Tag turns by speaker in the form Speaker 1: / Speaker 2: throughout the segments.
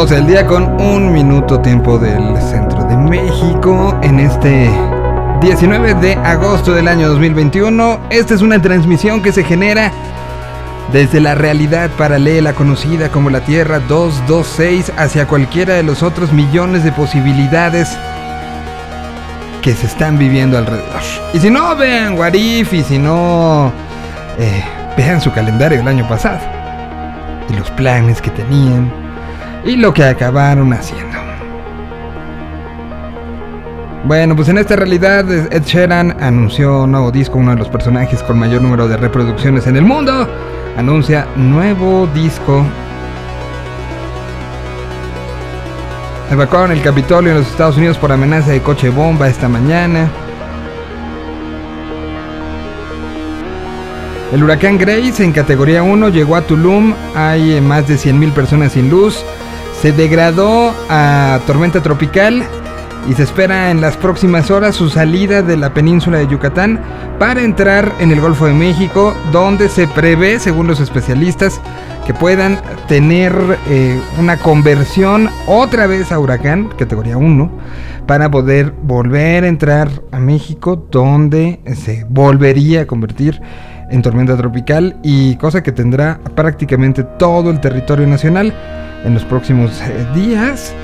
Speaker 1: 12 del día con un minuto tiempo del centro de México en este 19 de agosto del año 2021. Esta es una transmisión que se genera desde la realidad paralela conocida como la Tierra 226 hacia cualquiera de los otros millones de posibilidades que se están viviendo alrededor. Y si no, vean Warif y si no, eh, vean su calendario del año pasado y los planes que tenían y lo que acabaron haciendo. Bueno, pues en esta realidad Ed Sheeran anunció un nuevo disco, uno de los personajes con mayor número de reproducciones en el mundo. Anuncia nuevo disco. Evacuaron el Capitolio en los Estados Unidos por amenaza de coche bomba esta mañana. El huracán Grace en categoría 1 llegó a Tulum. Hay más de 100.000 personas sin luz se degradó a tormenta tropical y se espera en las próximas horas su salida de la península de Yucatán para entrar en el Golfo de México, donde se prevé, según los especialistas, que puedan tener eh, una conversión otra vez a huracán, categoría 1, para poder volver a entrar a México, donde se volvería a convertir en tormenta tropical y cosa que tendrá prácticamente todo el territorio nacional en los próximos eh, días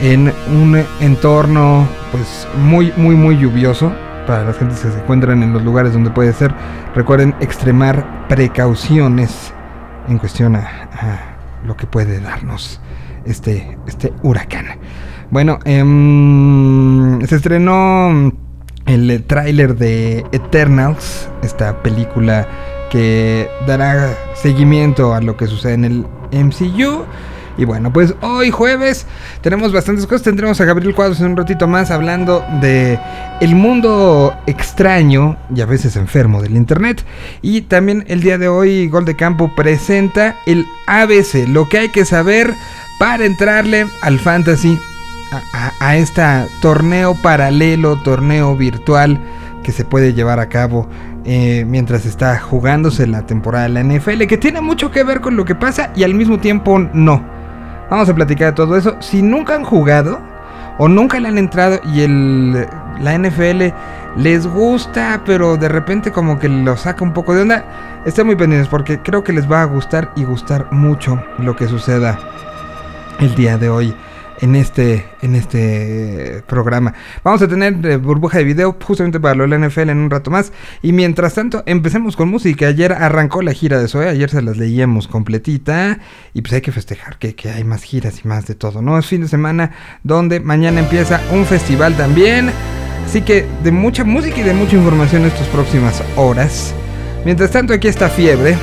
Speaker 1: en un entorno pues muy muy muy lluvioso para las gentes que se encuentran en los lugares donde puede ser. Recuerden extremar precauciones en cuestión a, lo que puede darnos este este huracán. Bueno em, se estrenó el tráiler de Eternals esta película que dará seguimiento a lo que sucede en el MCU y bueno, pues hoy jueves tenemos bastantes cosas. Tendremos a Gabriel Cuadros en un ratito más hablando de el mundo extraño y a veces enfermo del internet. Y también el día de hoy Gol de Campo presenta el ABC, lo que hay que saber para entrarle al fantasy, a, este torneo paralelo, torneo virtual que se puede llevar a cabo eh, mientras está jugándose la temporada de la NFL, que tiene mucho que ver con lo que pasa y al mismo tiempo no. Vamos a platicar de todo eso. Si nunca han jugado o nunca le han entrado y el, la NFL les gusta, pero de repente como que lo saca un poco de onda, estén muy pendientes porque creo que les va a gustar y gustar mucho lo que suceda el día de hoy en este, en este programa. Vamos a tener eh, burbuja de video justamente para lo del NFL en un rato más. Y mientras tanto, empecemos con música. Ayer arrancó la gira de Zoe, ayer se las leíamos completita. Y pues hay que festejar que, que hay más giras y más de todo, ¿no? Es fin de semana donde mañana empieza un festival también. Así que de mucha música y de mucha información estas próximas horas. Mientras tanto, aquí está Fiebre.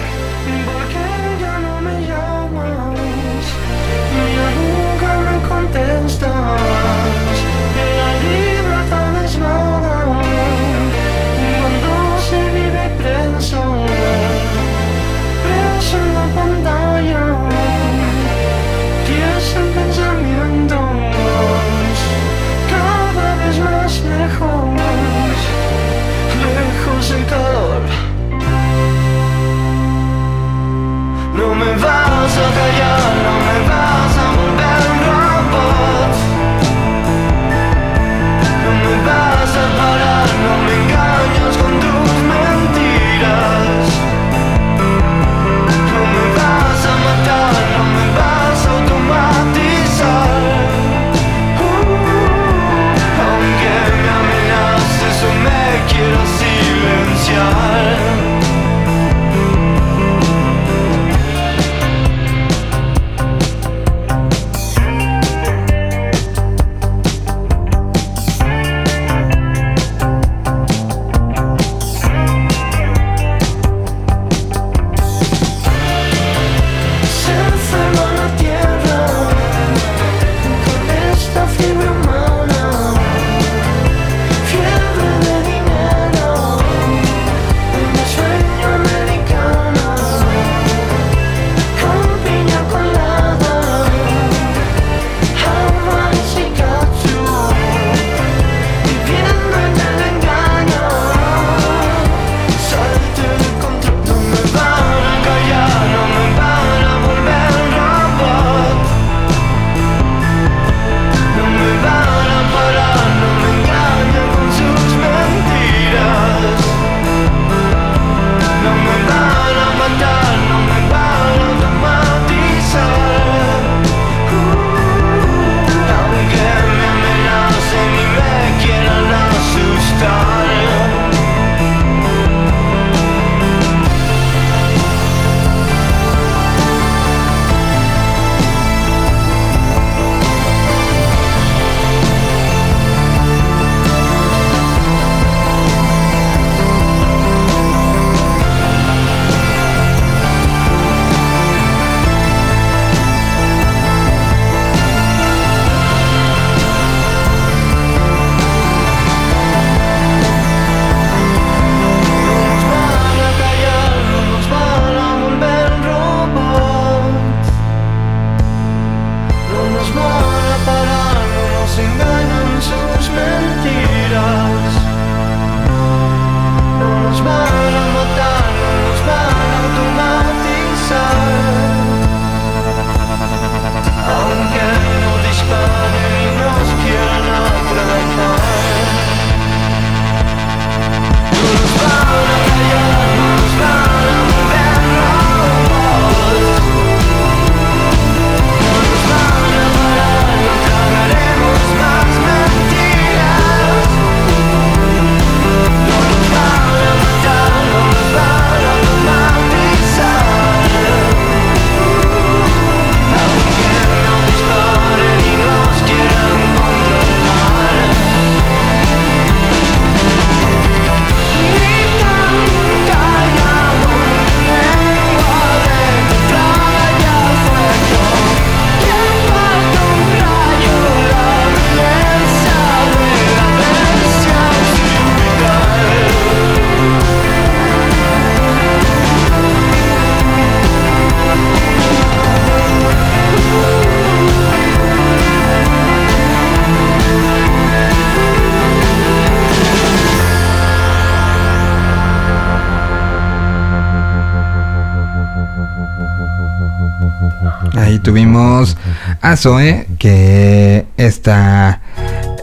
Speaker 1: Tuvimos a Zoe, que esta,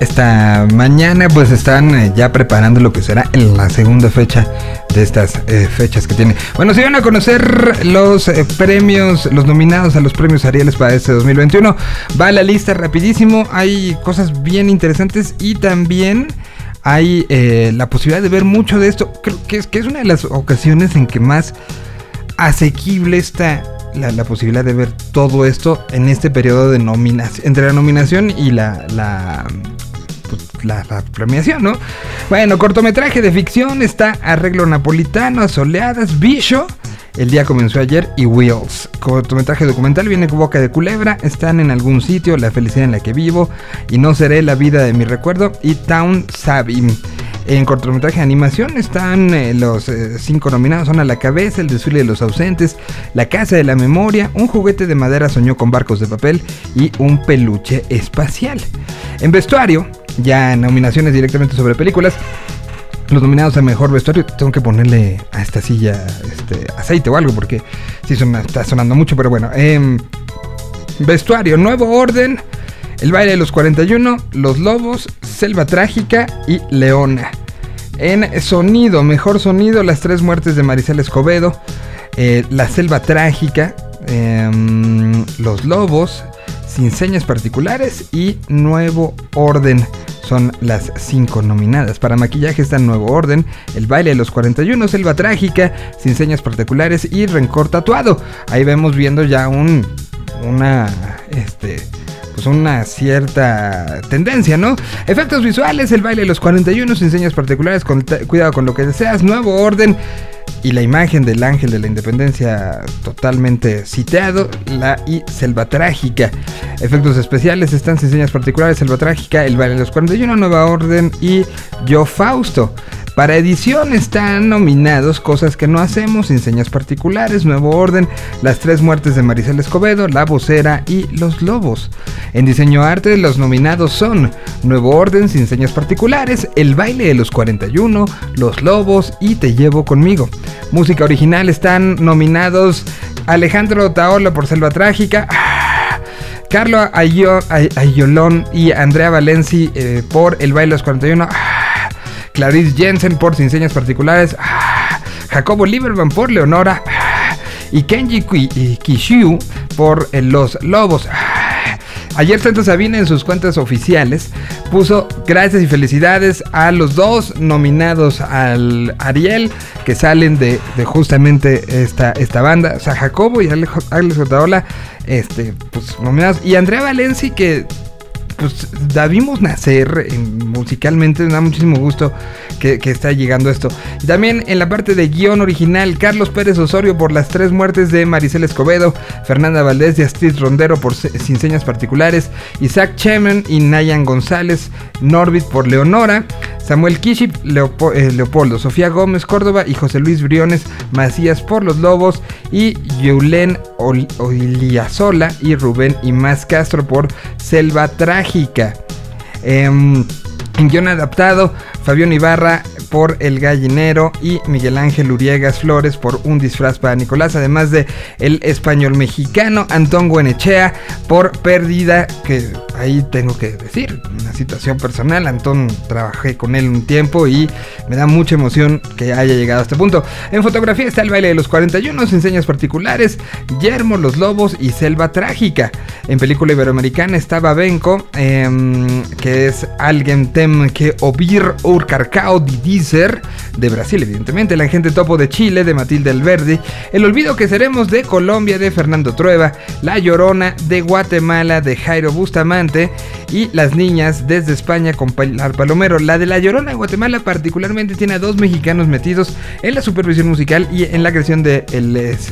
Speaker 1: esta mañana pues están eh, ya preparando lo que será la segunda fecha de estas eh, fechas que tiene. Bueno, se van a conocer los eh, premios, los nominados a los premios Arieles para este 2021. Va la lista rapidísimo, hay cosas bien interesantes y también hay la posibilidad de ver mucho de esto. Creo que es, que es una de las ocasiones en que más asequible está la, posibilidad de ver todo esto en este periodo de nominación, entre la nominación y la, la, pues, la, premiación, ¿no? Bueno, cortometraje de ficción está Arreglo Napolitano, Soleadas, Bicho. El día comenzó ayer y Wheels. Cortometraje documental viene con boca de culebra. Están en algún sitio, la felicidad en la que vivo. Y no seré la vida de mi recuerdo. Y Town Savvy. En cortometraje de animación están eh, los eh, cinco nominados, son A la cabeza, El desfile de los ausentes, La casa de la memoria, Un juguete de madera soñó con barcos de papel y Un peluche espacial. En vestuario, ya en nominaciones directamente sobre películas, los nominados a mejor vestuario, tengo que ponerle a esta silla este, aceite o algo porque sí está sonando mucho, pero bueno. Em, vestuario, nuevo orden. El baile de los 41, Los Lobos, Selva Trágica y Leona. En sonido, mejor sonido, Las Tres Muertes de Maricel Escobedo, eh, La Selva Trágica, em, Los Lobos, Sin Señas Particulares y Nuevo Orden. Son las cinco nominadas. Para maquillaje está Nuevo Orden, El baile de los 41, Selva Trágica, Sin Señas Particulares y Rencor Tatuado. Ahí vemos viendo ya un... Una... Este pues una cierta tendencia, ¿no? Efectos visuales, el baile de los 41, enseñas particulares, con, cuidado con lo que deseas, nuevo orden y la imagen del ángel de la independencia totalmente citado, la y Selva Trágica. Efectos especiales están enseñas particulares, Selva Trágica, el baile de los 41, nueva orden y Yo Fausto. Para edición están nominados Cosas que no hacemos, Enseñas particulares, Nuevo Orden, Las tres muertes de Maricel Escobedo, La vocera y Los lobos. En diseño arte los nominados son Nuevo Orden, sin señas particulares, El baile de los 41, Los lobos y Te llevo conmigo. Música original están nominados Alejandro Taola por Selva Trágica. Carlos Ayolón y Andrea Valenci eh, por El baile de los 41. Clarice Jensen por Sin Señas Particulares, ah, Jacobo Lieberman por Leonora. Ah, y Kenji Kishiu por eh, Los Lobos. Ah, ayer Santa Sabina en sus cuentas oficiales puso gracias y felicidades a los dos nominados al Ariel que salen de, justamente esta, esta banda, o sea, Jacobo y Alex Otaola, este, pues nominados, y Andrea Valenci que pues la vimos nacer musicalmente, me da muchísimo gusto que, está llegando esto. También en la parte de guion original, Carlos Pérez Osorio por las tres muertes de Maricel Escobedo, Fernanda Valdés y Astrid Rondero por Sin Señas Particulares, Isaac Chemen y Nayan González, Norbit por Leonora, Samuel Kiship, eh, Leopoldo, Sofía Gómez Córdoba y José Luis Briones Macías por Los Lobos y Yulen Oliazola y Rubén y Más Castro por Selva Trágica. Em, en guion adaptado, Fabián Ibarra por El Gallinero y Miguel Ángel Uriegas Flores por Un disfraz para Nicolás, además de el español mexicano Antón Guenechea por Pérdida, que ahí tengo que decir, una situación personal, Antón trabajé con él un tiempo y me da mucha emoción que haya llegado a este punto. En fotografía está el baile de los 41, enseñas particulares, Yermo, Los Lobos y Selva Trágica. En película iberoamericana está Babenco, em, que es Alguien Tem que Obir Urcarcao Didizer, de Brasil, evidentemente. La gente topo de Chile, de Matilde Alberdi. El olvido que seremos de Colombia, de Fernando Trueba. La Llorona, de Guatemala, de Jairo Bustamante. Y Las Niñas, desde España, con Palomero. La de La Llorona de Guatemala, particularmente, tiene a dos mexicanos metidos en la supervisión musical y en la creación de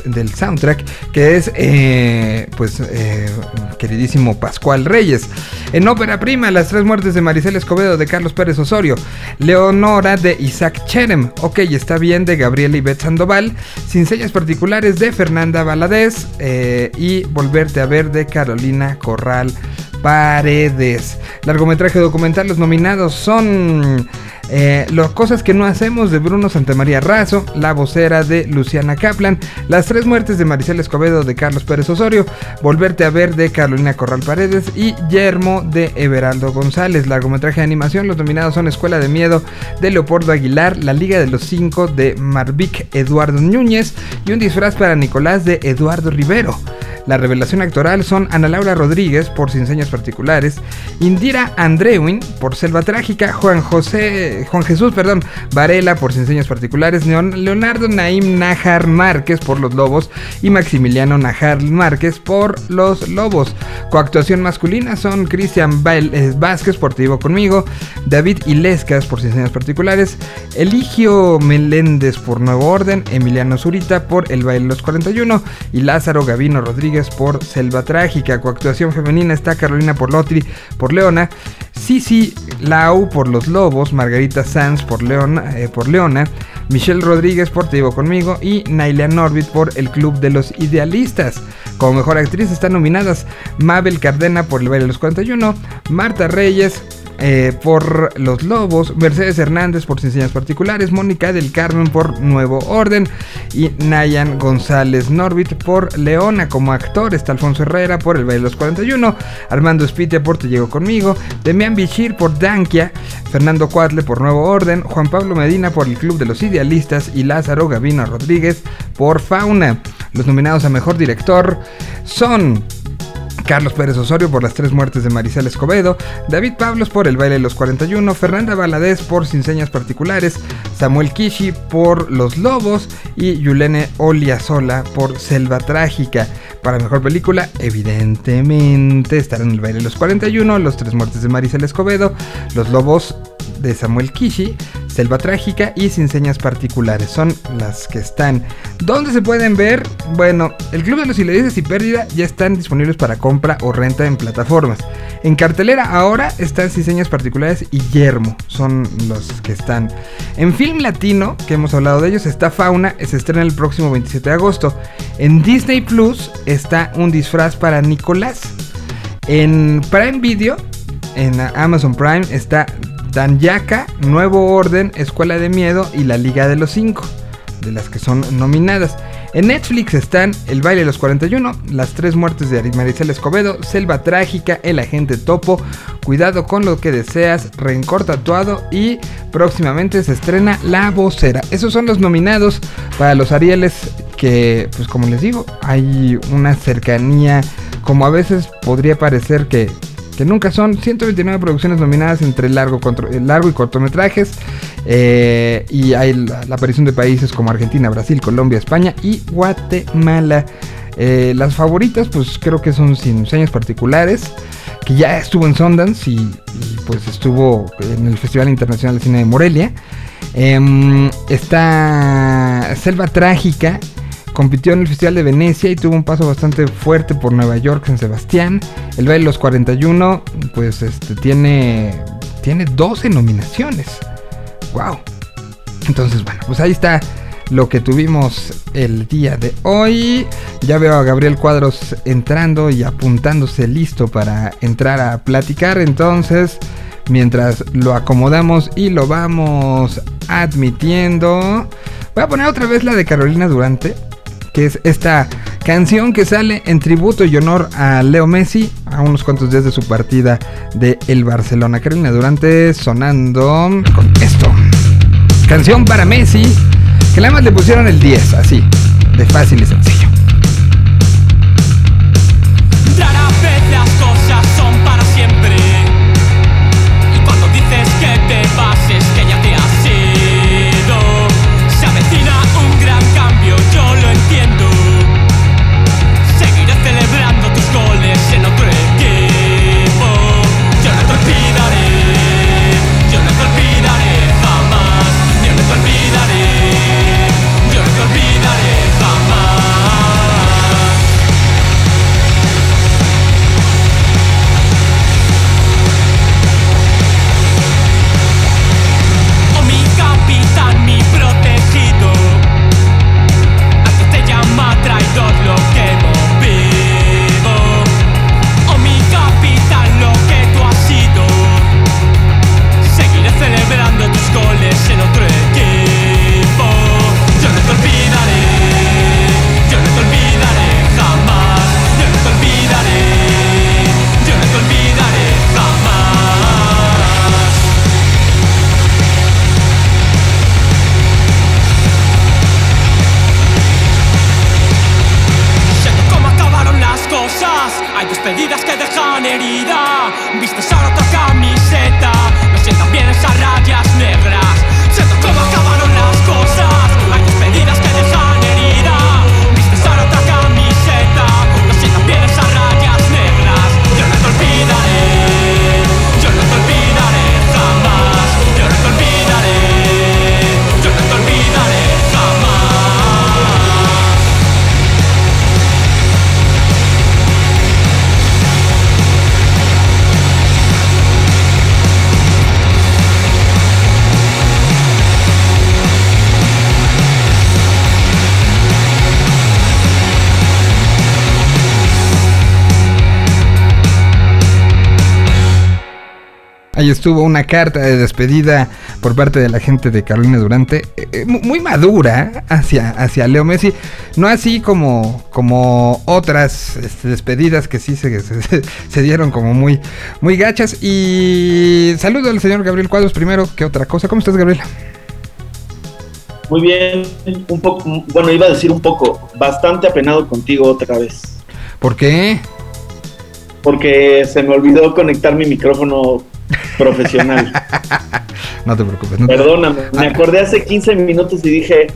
Speaker 1: del soundtrack, que es, eh, pues, eh, queridísimo Pascual Reyes. En ópera prima, Las tres muertes de Maricel Escobedo, de Carlos Pérez Osorio. Leonora, de Isaac Cherem. Ok, está bien, de Gabriel Ivette Sandoval. Sin sellas particulares, de Fernanda Valadez. Eh, y Volverte a ver, de Carolina Corral Paredes. Largometraje documental, los nominados son eh, Las cosas que no hacemos de Bruno Santamaría Razo, La vocera de Luciana Kaplan, Las tres muertes de Maricel Escobedo de Carlos Pérez Osorio, Volverte a ver de Carolina Corral Paredes y Yermo de Everaldo González. Largometraje de animación, los nominados son Escuela de Miedo de Leopoldo Aguilar, La Liga de los Cinco de Marvic Eduardo Núñez y un disfraz para Nicolás de Eduardo Rivero. La revelación actoral son Ana Laura Rodríguez por Sin Señas Particulares, Indira Andrewin por Selva Trágica, Juan José, Juan Jesús, perdón, Varela por Sin Señas Particulares, Leonardo Naim Najar Márquez por Los Lobos y Maximiliano Najar Márquez por Los Lobos. Coactuación masculina son Cristian eh, Vázquez por Te Conmigo, David Ilescas por Sin Señas Particulares, Eligio Meléndez por Nuevo Orden, Emiliano Zurita por El Baile de los 41 y Lázaro Gavino Rodríguez por Selva Trágica. Coactuación femenina está Carolina Porlotri por Leona. Sisi Lau por Los Lobos. Margarita Sanz por Leona. Eh, por Leona Michelle Rodríguez por Te Vivo Conmigo y Nailia Norbit por El Club de los Idealistas. Como mejor actriz están nominadas Mabel Cardena por El baile de los 41, Marta Reyes eh, por Los Lobos, Mercedes Hernández por Señas Particulares, Mónica del Carmen por Nuevo Orden y Nayan González Norbit por Leona como actor. Está Alfonso Herrera por El baile de los 41, Armando Espitia por Te Llego Conmigo, Demian Bichir por Dankia, Fernando Cuatle por Nuevo Orden, Juan Pablo Medina por El Club de los Idealistas y Lázaro Gavino Rodríguez por Fauna. Los nominados a Mejor Director son Carlos Pérez Osorio por las tres muertes de Maricel Escobedo, David Pablos por El baile de los 41, Fernanda Valadez por Sin señas particulares, Samuel Kishi por Los Lobos y Yulene Oliazola por Selva Trágica. Para mejor película, evidentemente estarán El baile de los 41, Los tres muertes de Maricel Escobedo, Los Lobos de Samuel Kishi, Selva Trágica y Sin Señas Particulares. Son las que están. ¿Dónde se pueden ver? Bueno, el Club de los Silencios y Pérdida ya están disponibles para compra o renta en plataformas. En cartelera ahora están Sin Señas Particulares y Yermo. Son los que están. En Film Latino, que hemos hablado de ellos, está Fauna. Se estrena el próximo 27 de agosto. En Disney Plus está un disfraz para Nicolás. En Prime Video, en Amazon Prime, está Danyaka, Nuevo Orden, Escuela de Miedo y La Liga de los Cinco, de las que son nominadas. En Netflix están El baile de los 41, Las tres muertes de Maricel Escobedo, Selva Trágica, El agente Topo, Cuidado con lo que deseas, Rencor Tatuado y próximamente se estrena La Vocera. Esos son los nominados para los Arieles que, pues como les digo, hay una cercanía, como a veces podría parecer que que nunca son 129 producciones nominadas entre largo, eh, y cortometrajes. Eh, y hay la, aparición de países como Argentina, Brasil, Colombia, España y Guatemala. Eh, las favoritas, pues creo que son Sin Sueños Particulares, que ya estuvo en Sundance y, pues estuvo en el Festival Internacional de Cine de Morelia. Em, está Selva Trágica, compitió en el Festival de Venecia y tuvo un paso bastante fuerte por Nueva York, San Sebastián. El baile de los 41, pues este, tiene, tiene 12 nominaciones. ¡Wow! Entonces, bueno, pues ahí está lo que tuvimos el día de hoy. Ya veo a Gabriel Cuadros entrando y apuntándose listo para entrar a platicar. Entonces, mientras lo acomodamos y lo vamos admitiendo, voy a poner otra vez la de Carolina Durante que es esta canción que sale en tributo y honor a Leo Messi a unos cuantos días de su partida de el Barcelona. Carolina Durante sonando con esto. Canción para Messi, que nada más le pusieron el 10, así, de fácil y sencillo. Estuvo una carta de despedida por parte de la gente de Carolina Durante, eh, eh, mu- muy madura hacia, hacia Leo Messi, no así como, como otras este, despedidas que sí se, se- se dieron como muy, muy gachas. Y saludo al señor Gabriel Cuadros primero que otra cosa. ¿Cómo estás, Gabriel?
Speaker 2: Muy bien, un poco, bueno, iba a decir un poco, bastante apenado contigo otra vez,
Speaker 1: ¿Por qué?
Speaker 2: porque se me olvidó conectar mi micrófono profesional.
Speaker 1: No te preocupes. no te-
Speaker 2: Perdóname, me acordé hace 15 minutos y dije,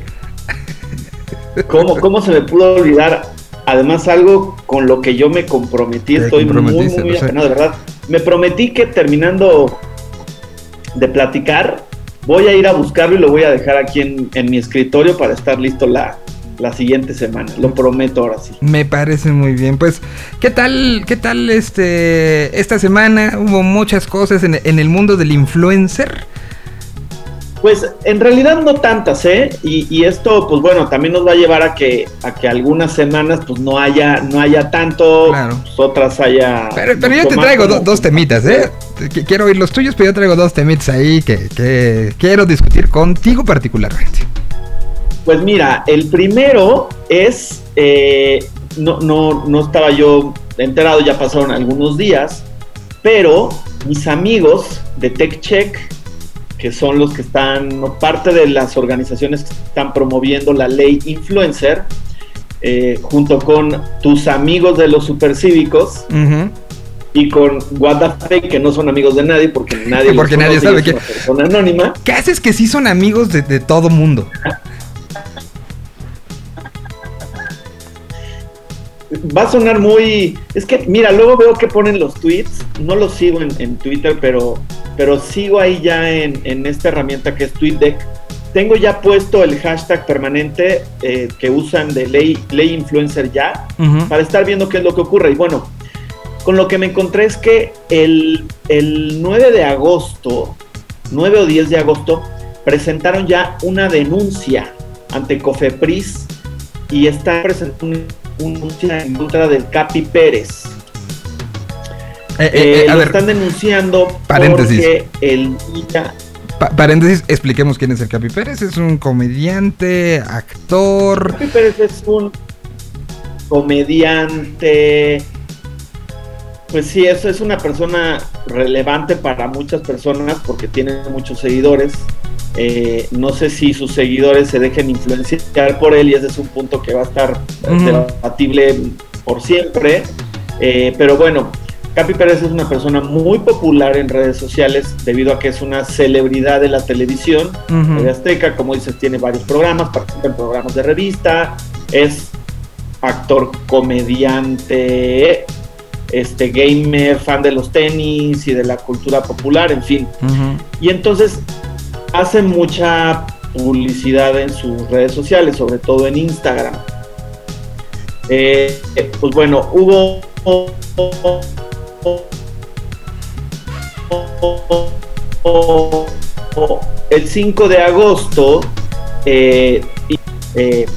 Speaker 2: ¿cómo, cómo se me pudo olvidar? Además, algo con lo que yo me comprometí,
Speaker 1: Te
Speaker 2: estoy muy, muy apenado, de verdad. Me prometí que terminando de platicar, voy a ir a buscarlo y lo voy a dejar aquí en, en mi escritorio para estar listo la, la siguiente semana. Lo prometo ahora sí.
Speaker 1: Me parece muy bien. Pues, ¿qué tal, qué tal este esta semana? Hubo muchas cosas en, en el mundo del influencer.
Speaker 2: Pues en realidad no tantas, ¿eh? Y, y esto, pues bueno, también nos va a llevar a que, a que algunas semanas pues no haya, no haya tanto,
Speaker 1: Claro.
Speaker 2: pues, otras haya.
Speaker 1: Pero, pero yo te traigo
Speaker 2: como-
Speaker 1: do- dos temitas, ¿eh? Qu- Quiero oír los tuyos, pero yo traigo dos temitas ahí que, que quiero discutir contigo particularmente.
Speaker 2: Pues mira, el primero es, eh, no, no, no estaba yo enterado, ya pasaron algunos días, pero mis amigos de TechCheck, que son los que están, parte de las organizaciones que están promoviendo la ley influencer, eh, junto con tus amigos de los supercívicos
Speaker 1: Ujú.
Speaker 2: y con What the Fake, que no son amigos de nadie porque nadie,
Speaker 1: Porque nadie sabe
Speaker 2: es
Speaker 1: que-
Speaker 2: una persona anónima.
Speaker 1: ¿Qué haces que sí son amigos de, de todo mundo?
Speaker 2: Va a sonar muy. Es que, mira, luego veo que ponen los tweets. No los sigo en, en Twitter, pero, pero sigo ahí ya en, en esta herramienta que es TweetDeck. Tengo ya puesto el hashtag permanente eh, que usan de ley, ley influencer ya para estar viendo qué es lo que ocurre. Y bueno, con lo que me encontré es que el, el 9 de agosto, 9 o 10 de agosto, presentaron ya una denuncia ante Cofepris y está presentando una denuncia en contra del Capi Pérez.
Speaker 1: Eh, eh,
Speaker 2: Eh,
Speaker 1: eh, a
Speaker 2: lo
Speaker 1: ver,
Speaker 2: están denunciando
Speaker 1: paréntesis.
Speaker 2: porque el día
Speaker 1: pa- paréntesis, expliquemos quién es el Capi Pérez. Es un comediante, actor.
Speaker 2: Capi Pérez es un comediante. Pues sí, eso es una persona relevante para muchas personas porque tiene muchos seguidores. Eh, no sé si sus seguidores se dejen influenciar por él y ese es un punto que va a estar
Speaker 1: Ujú.
Speaker 2: debatible por siempre. Eh, pero bueno, Capi Pérez es una persona muy popular en redes sociales debido a que es una celebridad de la televisión. TV Azteca, como dices, tiene varios programas, participa en programas de revista, es actor, comediante, este gamer, fan de los tenis y de la cultura popular, en fin. Y entonces hace mucha publicidad en sus redes sociales, sobre todo en Instagram. Eh, eh, pues bueno, hubo el 5 de agosto, eh,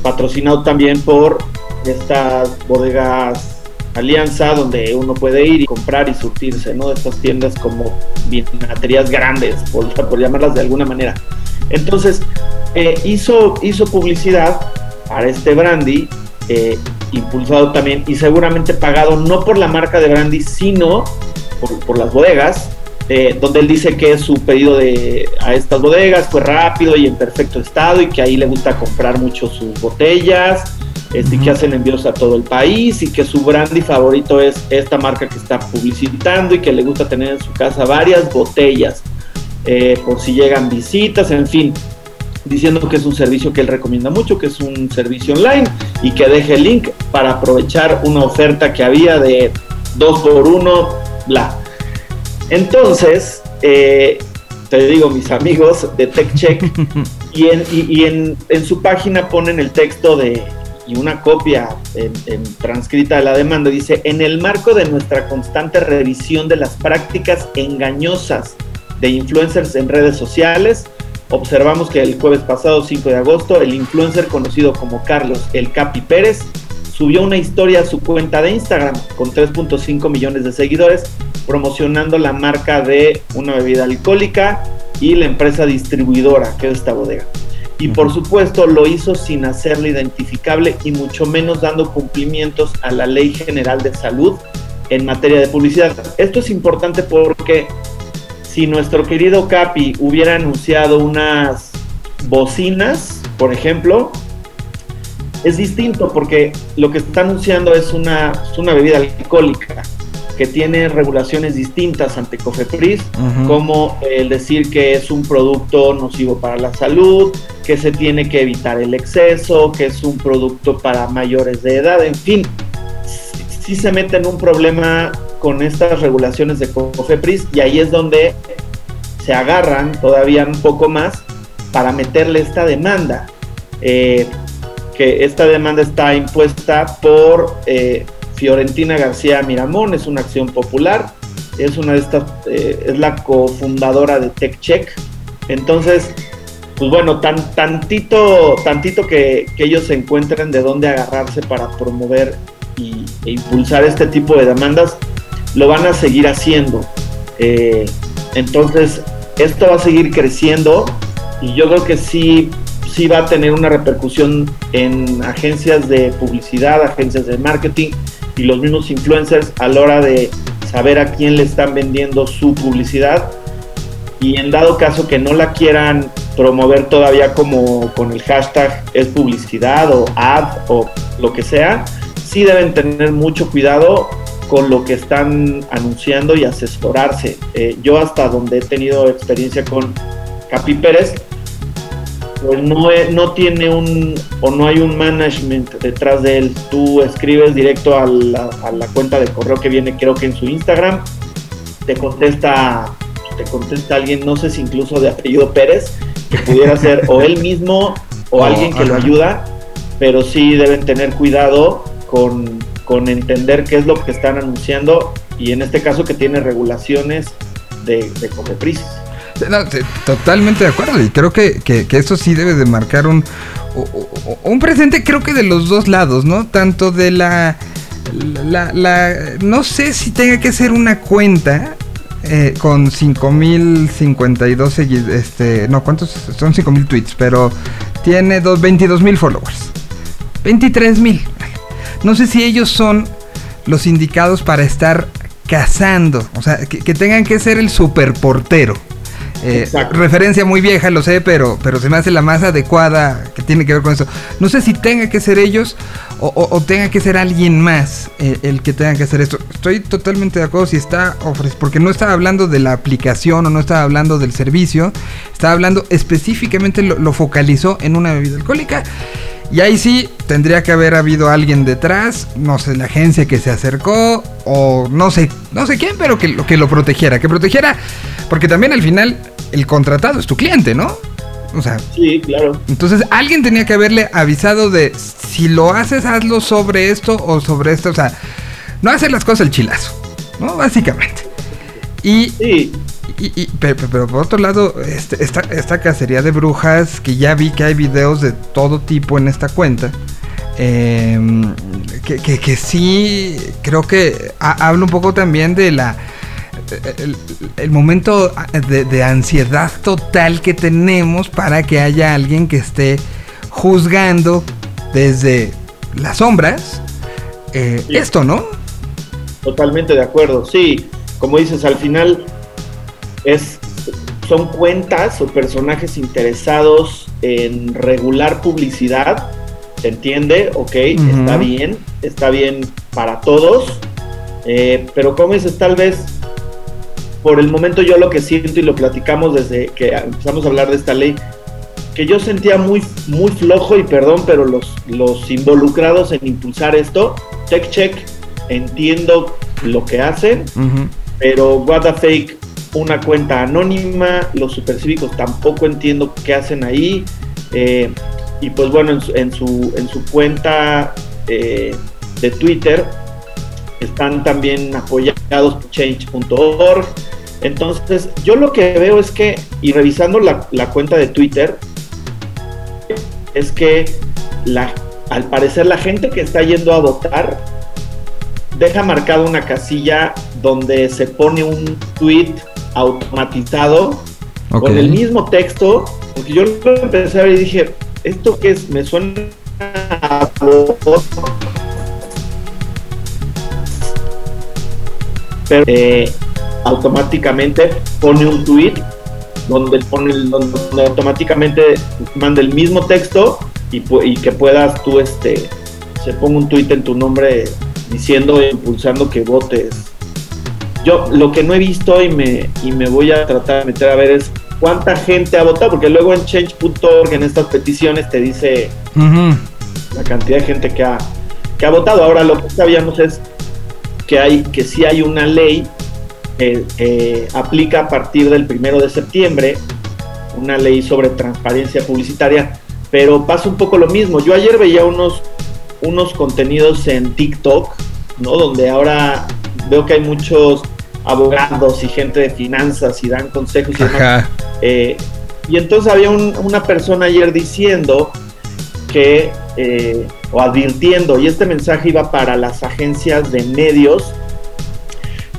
Speaker 2: patrocinado también por estas bodegas Alianza, donde uno puede ir y comprar y surtirse, ¿no? De estas tiendas como vinaterías grandes, por, por llamarlas de alguna manera. Entonces, eh, hizo, hizo publicidad para este brandy, eh, impulsado también y seguramente pagado no por la marca de brandy, sino por, por las bodegas, eh, donde él dice que su pedido de, a estas bodegas fue rápido y en perfecto estado y que ahí le gusta comprar mucho sus botellas este, que hacen envíos a todo el país y que su brandy favorito es esta marca que está publicitando y que le gusta tener en su casa varias botellas eh, por si llegan visitas, en fin, diciendo que es un servicio que él recomienda mucho, que es un servicio online y que deje el link para aprovechar una oferta que había de dos por uno, bla. Entonces, eh, te digo, mis amigos de TechCheck, y, en, y, en, en, su página ponen el texto de y una copia transcrita de la demanda, dice, en el marco de nuestra constante revisión de las prácticas engañosas de influencers en redes sociales, observamos que el jueves pasado, 5 de agosto, el influencer conocido como Carlos El Capi Pérez subió una historia a su cuenta de Instagram con 3.5 millones de seguidores promocionando la marca de una bebida alcohólica y la empresa distribuidora que es esta bodega. Y por supuesto lo hizo sin hacerlo identificable y mucho menos dando cumplimientos a la Ley General de Salud en materia de publicidad. Esto es importante porque si nuestro querido Capi hubiera anunciado unas bocinas, por ejemplo, es distinto porque lo que está anunciando es una, es una bebida alcohólica que tiene regulaciones distintas ante COFEPRIS, como el decir que es un producto nocivo para la salud, que se tiene que evitar el exceso, que es un producto para mayores de edad, en fin, sí se mete en un problema con estas regulaciones de COFEPRIS y ahí es donde se agarran todavía un poco más para meterle esta demanda. Eh, que esta demanda está impuesta por eh, Fiorentina García Miramón, es una acción popular, es una de estas, eh, es la cofundadora de TechCheck. Entonces, pues bueno, tan, tantito, tantito que, ellos se encuentren de dónde agarrarse para promover y, e impulsar este tipo de demandas, lo van a seguir haciendo. Eh, entonces, esto va a seguir creciendo y yo creo que sí, sí va a tener una repercusión en agencias de publicidad, agencias de marketing y los mismos influencers a la hora de saber a quién le están vendiendo su publicidad y en dado caso que no la quieran promover todavía como con el hashtag es publicidad o ad o lo que sea, sí deben tener mucho cuidado con lo que están anunciando y asesorarse. Eh, yo hasta donde he tenido experiencia con Capi Pérez, no, no tiene un o no hay un management detrás de él. Tú escribes directo a la, a la, cuenta de correo que viene, creo que en su Instagram, te contesta, te contesta alguien, no sé si incluso de apellido Pérez, que pudiera ser o él mismo o, alguien que lo ayuda, pero sí deben tener cuidado con, con entender qué es lo que están anunciando y en este caso que tiene regulaciones de, de
Speaker 1: Totalmente de acuerdo. Y creo que, que, eso sí debe de marcar un, un presente, creo que de los dos lados, ¿no? Tanto de la... La, no sé si tenga que ser una cuenta eh, con 5052 seguidores. Este, no, ¿cuántos? Son 5000 tweets, pero tiene 22.000 followers. 23.000. No sé si ellos son los indicados para estar cazando. O sea, que, que tengan que ser el superportero. Eh, referencia muy vieja, lo sé, pero, pero se me hace la más adecuada que tiene que ver con eso. No sé si tenga que ser ellos o, tenga que ser alguien más eh, el que tenga que hacer esto. Estoy totalmente de acuerdo si está porque no estaba hablando de la aplicación o no estaba hablando del servicio, estaba hablando específicamente, lo, lo focalizó en una bebida alcohólica. Y ahí sí tendría que haber habido alguien detrás, no sé, la agencia que se acercó o no sé, no sé quién, pero que, que lo protegiera, que protegiera, porque también al final el contratado es tu cliente, ¿no? O sea,
Speaker 2: sí, claro.
Speaker 1: Entonces alguien tenía que haberle avisado de si lo haces, hazlo sobre esto o sobre esto, o sea, no hacer las cosas el chilazo, ¿no? Básicamente. Y, sí. Y, pero, por otro lado, este, esta, esta, cacería de brujas, que ya vi que hay videos de todo tipo en esta cuenta, em, que, que, sí creo que habla un poco también de la... El, momento de, ansiedad total que tenemos para que haya alguien que esté juzgando desde las sombras eh, esto, ¿no?
Speaker 2: Totalmente de acuerdo, sí. Como dices, al final es, son cuentas o personajes interesados en regular publicidad se entiende, ok, está bien, está bien para todos, eh, pero como dices, tal vez por el momento yo lo que siento y lo platicamos desde que empezamos a hablar de esta ley, que yo sentía muy, muy flojo y perdón, pero los, los involucrados en impulsar esto, check check, entiendo lo que hacen, pero what the fake, una cuenta anónima, los supercívicos tampoco entiendo qué hacen ahí, eh, y pues bueno, en su, en su, en su cuenta eh, de Twitter están también apoyados por change.org. Entonces, yo lo que veo es que, y revisando la, la cuenta de Twitter, es que la, al parecer la gente que está yendo a votar deja marcada una casilla donde se pone un tweet automatizado con el mismo texto, porque yo lo empecé a ver y dije, ¿esto qué es? Me suena a bot". pero eh, automáticamente pone un tweet donde pone el- donde automáticamente manda el mismo texto y, y que puedas tú este se ponga un tweet en tu nombre diciendo e impulsando que votes yo lo que no he visto y me, y me voy a tratar de meter a ver es cuánta gente ha votado, porque luego en change.org en estas peticiones te dice la cantidad de gente que ha, que ha votado. Ahora lo que sabíamos es que hay que sí hay una ley que que aplica a partir del primero de septiembre, una ley sobre transparencia publicitaria, pero pasa un poco lo mismo. Yo ayer veía unos, unos contenidos en TikTok, ¿no? Donde ahora veo que hay muchos abogados y gente de finanzas y dan consejos y demás. Eh, y entonces había un- una persona ayer diciendo que, eh, o advirtiendo, y este mensaje iba para las agencias de medios,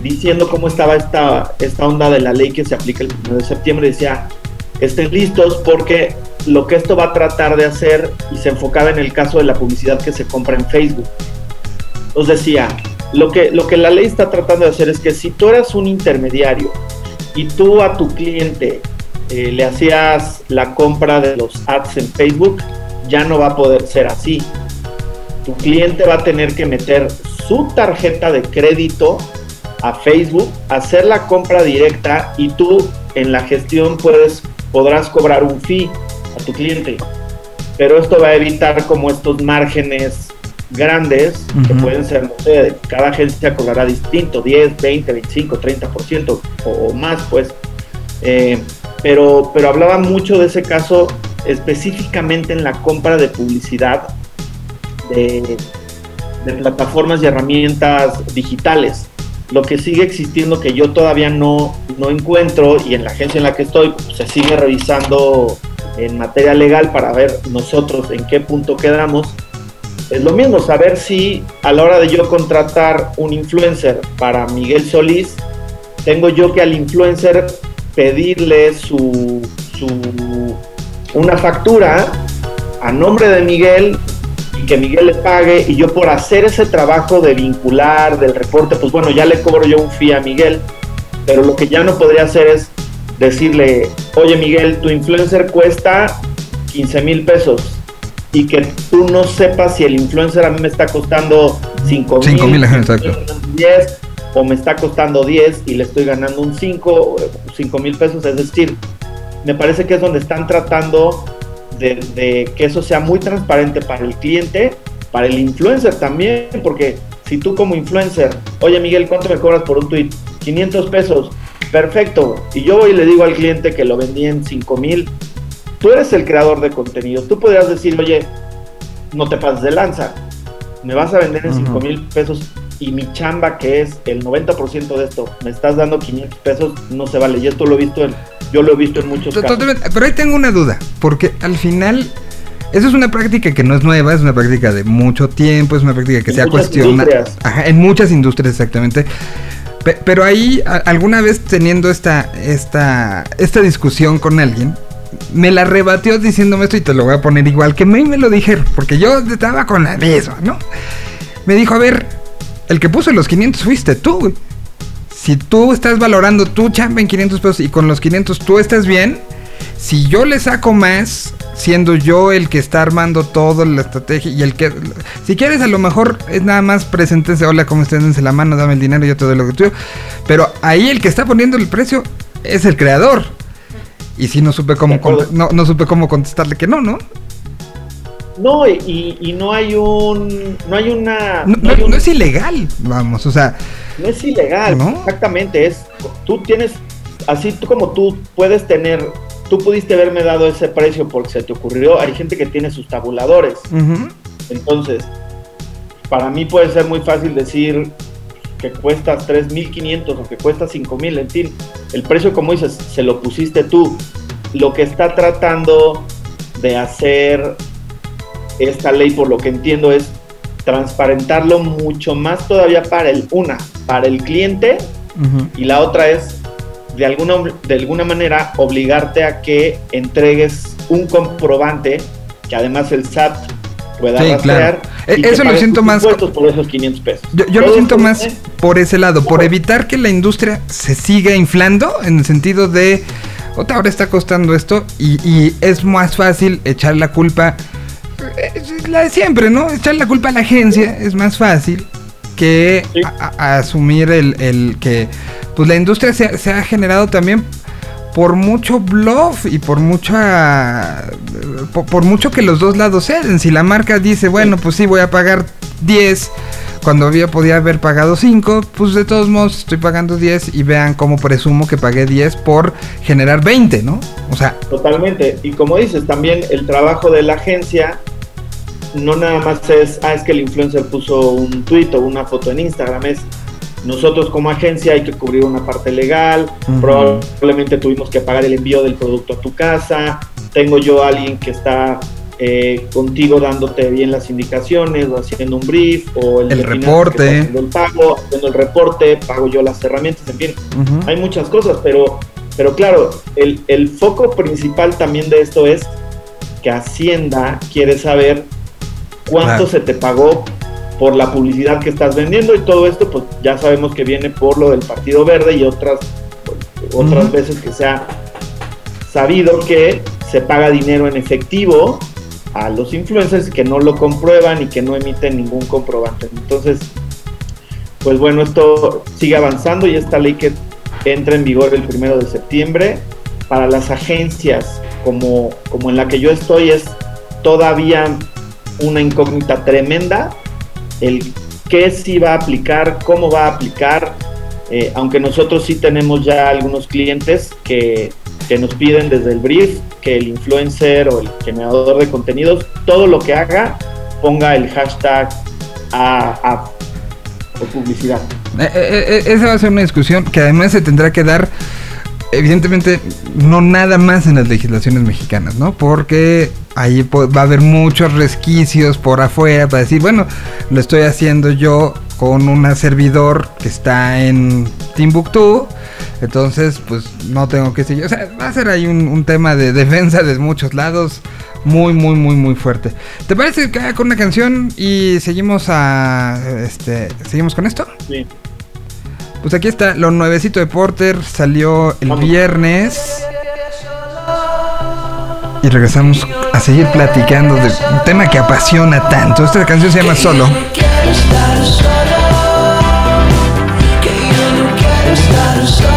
Speaker 2: diciendo cómo estaba esta, esta onda de la ley que se aplica el 1 de septiembre. Decía, estén listos porque lo que esto va a tratar de hacer, y se enfocaba en el caso de la publicidad que se compra en Facebook. Os decía, lo que, lo que la ley está tratando de hacer es que si tú eras un intermediario y tú a tu cliente eh, le hacías la compra de los ads en Facebook, ya no va a poder ser así. Tu cliente va a tener que meter su tarjeta de crédito a Facebook, hacer la compra directa y tú en la gestión puedes, podrás cobrar un fee a tu cliente. Pero esto va a evitar como estos márgenes grandes que
Speaker 1: Ujú.
Speaker 2: pueden ser, no sé, cada agencia cobrará distinto, 10, 20, 25, 30% o, o más, pues. Eh, pero, pero hablaba mucho de ese caso específicamente en la compra de publicidad de, de plataformas y herramientas digitales. Lo que sigue existiendo que yo todavía no, no encuentro y en la agencia en la que estoy pues, se sigue revisando en materia legal para ver nosotros en qué punto quedamos. Es lo mismo, saber si a la hora de yo contratar un influencer para Miguel Solís, tengo yo que al influencer pedirle su, su una factura a nombre de Miguel y que Miguel le pague y yo por hacer ese trabajo de vincular, del reporte, pues bueno, ya le cobro yo un fee a Miguel, pero lo que ya no podría hacer es decirle, oye Miguel, tu influencer cuesta 15 mil pesos y que tú no sepas si el influencer a mí me está costando 5
Speaker 1: Cinco mil,
Speaker 2: mil,
Speaker 1: ajá, exacto.
Speaker 2: 10 o me está costando 10 y le estoy ganando un 5, 5 mil pesos, es decir, me parece que es donde están tratando de, de que eso sea muy transparente para el cliente, para el influencer también, porque si tú como influencer, oye Miguel, ¿cuánto me cobras por un tweet? 500 pesos, perfecto, y yo voy y le digo al cliente que lo vendí en 5 mil, tú eres el creador de contenido, tú podrías decir, oye, no te pases de lanza, me vas a vender en
Speaker 1: Ujú.
Speaker 2: 5 mil pesos y mi chamba que es el 90% de esto, me estás dando 500 pesos, no se vale, y esto lo he visto en, yo lo he visto en muchos casos.
Speaker 1: Pero ahí tengo una duda, porque al final, eso es una práctica que no es nueva, es una práctica de mucho tiempo, es una práctica que
Speaker 2: En
Speaker 1: se ha cuestionado. en muchas industrias, exactamente. Pe- Pero ahí, a- alguna vez teniendo esta, esta, esta discusión con alguien, me la rebatió diciéndome esto y te lo voy a poner igual que me, me lo dijeron, porque yo estaba con la misma, ¿no? Me dijo, a ver, el que puso los 500 fuiste tú. Si tú estás valorando tu chamba en 500 pesos y con los 500 tú estás bien, si yo le saco más, siendo yo el que está armando todo la estrategia y el que si quieres a lo mejor es nada más preséntense, hola, ¿cómo estén? Dense la mano, dame el dinero, yo te doy lo que tuyo. Pero ahí el que está poniendo el precio es el creador. Y si no supe cómo no, no supe cómo contestarle que no, ¿no?
Speaker 2: No, y, y no hay un. No hay una.
Speaker 1: No,
Speaker 2: no hay
Speaker 1: no-
Speaker 2: un-
Speaker 1: no es ilegal, vamos, o sea,
Speaker 2: No es ilegal,
Speaker 1: ¿No?
Speaker 2: exactamente. Es, tú tienes, así tú como tú puedes tener, tú pudiste haberme dado ese precio porque se te ocurrió. Hay gente que tiene sus tabuladores. Entonces, para mí puede ser muy fácil decir que cuestas 3.500 o que cuesta 5.000, en fin. El precio, como dices, se lo pusiste tú. Lo que está tratando de hacer esta ley, por lo que entiendo, es transparentarlo mucho más todavía para el una, para el cliente
Speaker 1: ujú.
Speaker 2: y la otra es de alguna, de alguna manera obligarte a que entregues un comprobante que además el SAT pueda
Speaker 1: Sí,
Speaker 2: rastrear.
Speaker 1: claro. E-
Speaker 2: que
Speaker 1: eso lo siento más-
Speaker 2: por esos 500 pesos.
Speaker 1: Yo, yo lo siento más
Speaker 2: es-
Speaker 1: por ese lado, por evitar que la industria se siga inflando en el sentido de, otra ahora está costando esto y, y es más fácil echar la culpa, eh, es la de siempre, ¿no? Echar la culpa a la agencia es más fácil que
Speaker 2: Sí.
Speaker 1: a- a- asumir el, el que, pues la industria se, se ha generado también por mucho bluff y por mucha por, por mucho que los dos lados ceden. Si la marca dice, bueno, pues sí voy a pagar 10 cuando había podía haber pagado 5, pues de todos modos estoy pagando 10 y vean cómo presumo que pagué 10 por generar 20, ¿no? O sea,
Speaker 2: Totalmente. Y como dices, también el trabajo de la agencia no nada más es, ah, es que el influencer puso un tweet o una foto en Instagram, es nosotros como agencia hay que cubrir una parte legal, probablemente tuvimos que pagar el envío del producto a tu casa, tengo yo a alguien que está eh, contigo dándote bien las indicaciones o haciendo un brief o
Speaker 1: El
Speaker 2: que
Speaker 1: reporte.
Speaker 2: haciendo el pago, haciendo el reporte, pago yo las herramientas, en fin hay muchas cosas, pero, pero claro, el, el foco principal también de esto es que Hacienda quiere saber cuánto
Speaker 1: Claro.
Speaker 2: se te pagó por la publicidad que estás vendiendo y todo esto, pues ya sabemos que viene por lo del Partido Verde y otras, otras
Speaker 1: Ujú.
Speaker 2: veces que se ha sabido que se paga dinero en efectivo a los influencers que no lo comprueban y que no emiten ningún comprobante. Entonces, pues bueno, esto sigue avanzando y esta ley que entra en vigor el primero de septiembre para las agencias como, como en la que yo estoy es todavía una incógnita tremenda el qué sí va a aplicar, cómo va a aplicar, eh, aunque nosotros sí tenemos ya algunos clientes que, que nos piden desde el brief que el influencer o el generador de contenidos, todo lo que haga, ponga el hashtag a, a- o publicidad.
Speaker 1: Eh, eh, esa va a ser una discusión que además se tendrá que dar, evidentemente, no nada más en las legislaciones mexicanas, ¿no? Porque ahí va a haber muchos resquicios por afuera para decir, bueno, lo estoy haciendo yo con un servidor que está en Timbuktu, entonces, pues no tengo que seguir. O sea, va a ser ahí un, un tema de defensa de muchos lados. Muy, muy, muy, muy fuerte. ¿Te parece que haga con una canción y seguimos a. Este. ¿Seguimos con esto?
Speaker 2: Sí.
Speaker 1: Pues aquí está, lo nuevecito de Porter salió el viernes. Y regresamos a seguir platicando de un tema que apasiona tanto. Esta canción se llama Solo.
Speaker 3: quiero estar solo, que yo no quiero estar solo,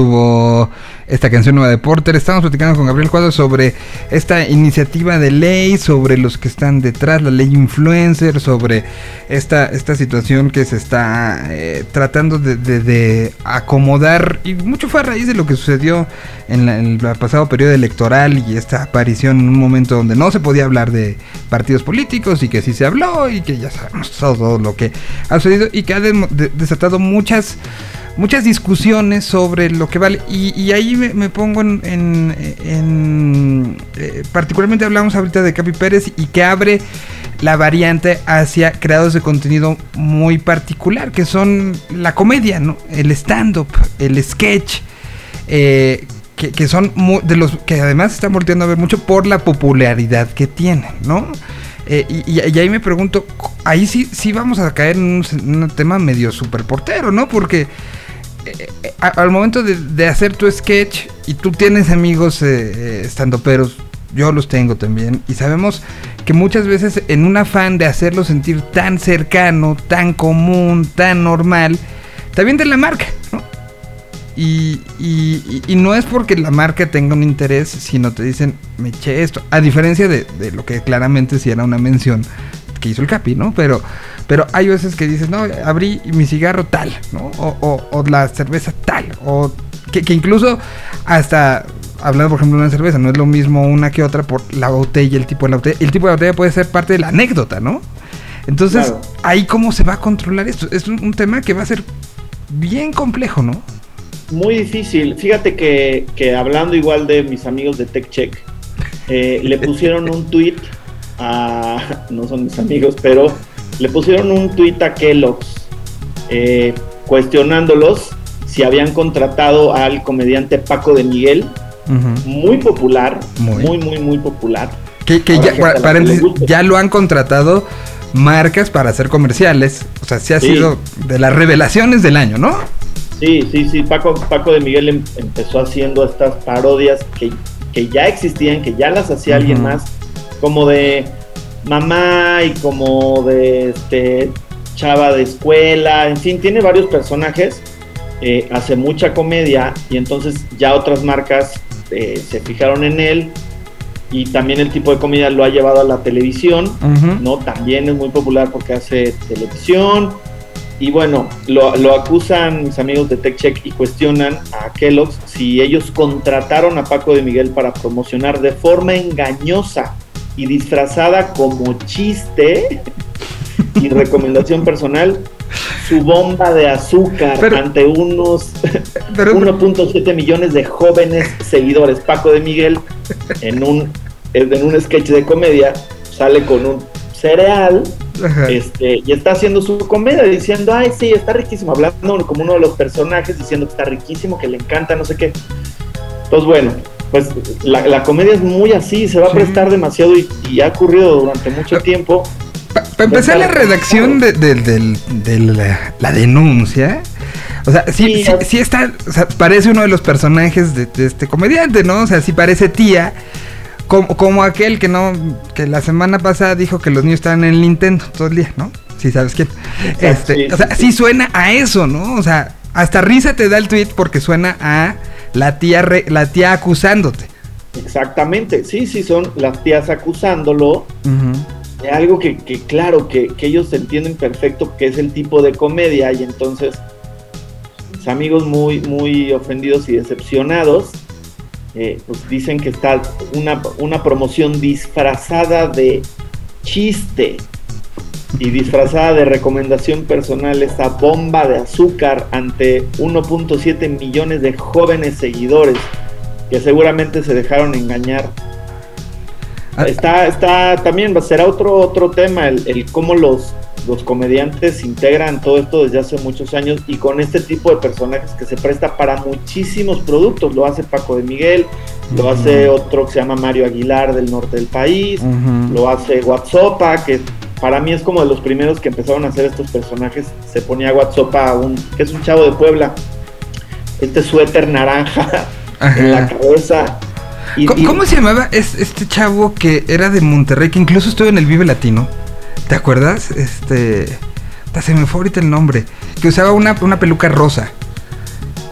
Speaker 1: estuvo esta canción nueva de Porter. Estamos platicando con Gabriel Cuadro sobre esta iniciativa de ley, sobre los que están detrás, la ley influencer, sobre esta, esta situación que se está eh, tratando de, de- acomodar. Y mucho fue a raíz de lo que sucedió en, el pasado periodo electoral y esta aparición en un momento donde no se podía hablar de partidos políticos y que sí se habló y que ya sabemos todo lo que ha sucedido y que ha desatado muchas muchas discusiones sobre lo que vale. Y, y ahí me, pongo en. en- eh, particularmente hablamos ahorita de Capi Pérez y que abre la variante hacia creadores de contenido muy particular, que son la comedia, ¿no? El stand-up, el sketch. eh, que, que son mu- de los que además están volteando a ver mucho por la popularidad que tienen, ¿no? Eh, y, y- y ahí me pregunto, ahí sí, sí vamos a caer en un, en un tema medio super portero, ¿no? Porque eh, eh, al momento de, hacer tu sketch y tú tienes amigos eh, estando peros, yo los tengo también, y sabemos que muchas veces en un afán de hacerlo sentir tan cercano, tan común, tan normal, también de la marca, ¿no? Y- y no es porque la marca tenga un interés, sino te dicen, me eché esto. A diferencia de, de lo que claramente sí era una mención que hizo el Capi, ¿no? Pero, pero hay veces que dices, no, abrí mi cigarro tal, ¿no? O, o- o la cerveza tal. O que, que incluso hasta, hablando por ejemplo de una cerveza, no es lo mismo una que otra por la botella, el tipo de la botella. El tipo de botella puede ser parte de la anécdota, ¿no? Entonces,
Speaker 2: Claro.
Speaker 1: ahí cómo se va a controlar esto. Es un, un tema que va a ser bien complejo, ¿no?
Speaker 2: Muy difícil. Fíjate que, que hablando igual de mis amigos de TechCheck, eh, le pusieron un tweet a. No son mis amigos, pero le pusieron un tweet a Kellogg's eh, cuestionándolos si habían contratado al comediante Paco de Miguel, muy popular,
Speaker 1: Muy.
Speaker 2: muy, muy, muy, popular.
Speaker 1: Que, que ya,
Speaker 2: que
Speaker 1: ya lo han contratado marcas para hacer comerciales. O sea, sí ha
Speaker 2: Sí.
Speaker 1: sido de las revelaciones del año, ¿no?
Speaker 2: Sí, sí, sí, Paco, Paco de Miguel em- empezó haciendo estas parodias que, que ya existían, que ya las hacía alguien más, como de mamá y como de este chava de escuela, en fin, tiene varios personajes, eh, hace mucha comedia y entonces ya otras marcas eh, se fijaron en él y también el tipo de comedia lo ha llevado a la televisión. ¿no? También es muy popular porque hace televisión. Y bueno, lo, lo acusan mis amigos de TechCheck y cuestionan a Kellogg's si ellos contrataron a Paco de Miguel para promocionar de forma engañosa y disfrazada como chiste y recomendación personal su bomba de azúcar
Speaker 1: Pero-
Speaker 2: ante unos
Speaker 1: Pero-
Speaker 2: 1.7 millones de jóvenes seguidores. Paco de Miguel en un, en un sketch de comedia sale con un cereal
Speaker 1: Ajá.
Speaker 2: este, y está haciendo su comedia diciendo, ay, sí, está riquísimo, hablando como uno de los personajes diciendo que está riquísimo, que le encanta, no sé qué. Entonces, bueno, pues la, la comedia es muy así, se va a
Speaker 1: Sí.
Speaker 2: prestar demasiado y, y ha ocurrido durante mucho tiempo.
Speaker 1: Para empezar la redacción de, de- del- de la, la denuncia. O sea, sí,
Speaker 2: Sí,
Speaker 1: sí,
Speaker 2: es-
Speaker 1: sí está, o sea, parece uno de los personajes de, este comediante, ¿no? O sea, sí parece tía. Como, como aquel que no, que la semana pasada dijo que los niños estaban en el Nintendo todo el día, ¿no? Si sabes quién. Este, o sea,
Speaker 2: sí,
Speaker 1: sí suena a eso, ¿no? O sea, hasta risa te da el tweet porque suena a la tía, re- la tía acusándote.
Speaker 2: Exactamente, sí, sí, son las tías acusándolo de algo que, que claro, que, que ellos entienden perfecto que es el tipo de comedia y entonces mis amigos muy, muy ofendidos y decepcionados, eh, pues dicen que está una, una promoción disfrazada de chiste y disfrazada de recomendación personal esta bomba de azúcar ante 1.7 millones de jóvenes seguidores que seguramente se dejaron engañar.
Speaker 1: Ah,
Speaker 2: Está, está también, será otro, otro tema, el, el cómo los, los comediantes integran todo esto desde hace muchos años y con este tipo de personajes que se presta para muchísimos productos. Lo hace Paco de Miguel, lo hace otro que se llama Mario Aguilar del norte del país, lo hace WhatsApp, que para mí es como de los primeros que empezaron a hacer estos personajes. Se ponía WhatsApp a un, que es un chavo de Puebla, este suéter naranja en la cabeza. Y-
Speaker 1: ¿Cómo,
Speaker 2: y-
Speaker 1: cómo se llamaba es- este chavo que era de Monterrey, que incluso estuvo en el Vive Latino? ¿Te acuerdas? Este. Se me fue ahorita el nombre. Que usaba una, una peluca rosa.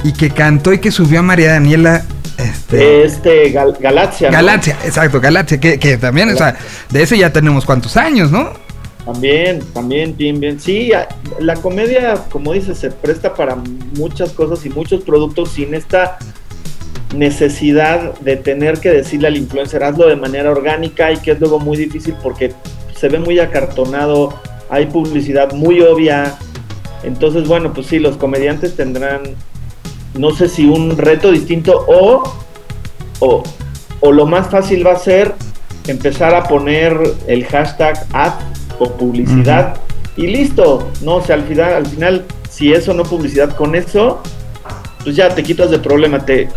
Speaker 1: y que cantó y que subió a María Daniela. Este,
Speaker 2: Este Gal- Galaxia. ¿no?
Speaker 1: Galaxia, exacto, Galaxia, que, que también, o sea, de ese ya tenemos cuántos años, ¿no?
Speaker 2: También, también, bien, bien. Sí, la comedia, como dices, se presta para muchas cosas y muchos productos sin esta necesidad de tener que decirle al influencer hazlo de manera orgánica y que es luego muy difícil porque se ve muy acartonado, hay publicidad muy obvia. Entonces, bueno, pues sí, los comediantes tendrán, no sé si un reto distinto o, o, o lo más fácil va a ser empezar a poner el hashtag ad o publicidad y listo, no, o sea, al final, al final, si eso no publicidad con eso, pues ya te quitas de problema, te,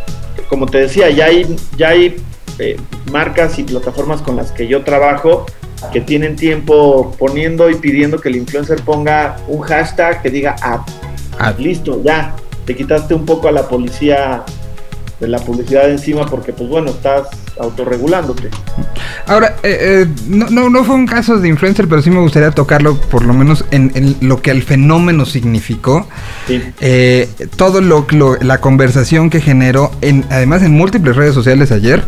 Speaker 2: como te decía, ya hay, ya hay eh, marcas y plataformas con las que yo trabajo que tienen tiempo poniendo y pidiendo que el influencer ponga un hashtag que diga ad.
Speaker 1: Ah,
Speaker 2: Listo, ya, te quitaste un poco a la policía de la publicidad encima porque pues bueno, estás autorregulándote.
Speaker 1: Ahora, eh, eh, no, no, no fue un caso de influencer, pero sí me gustaría tocarlo, por lo menos en, en lo que el fenómeno significó.
Speaker 2: Sí.
Speaker 1: Eh, todo lo, lo- la conversación que generó, en, además en múltiples redes sociales ayer,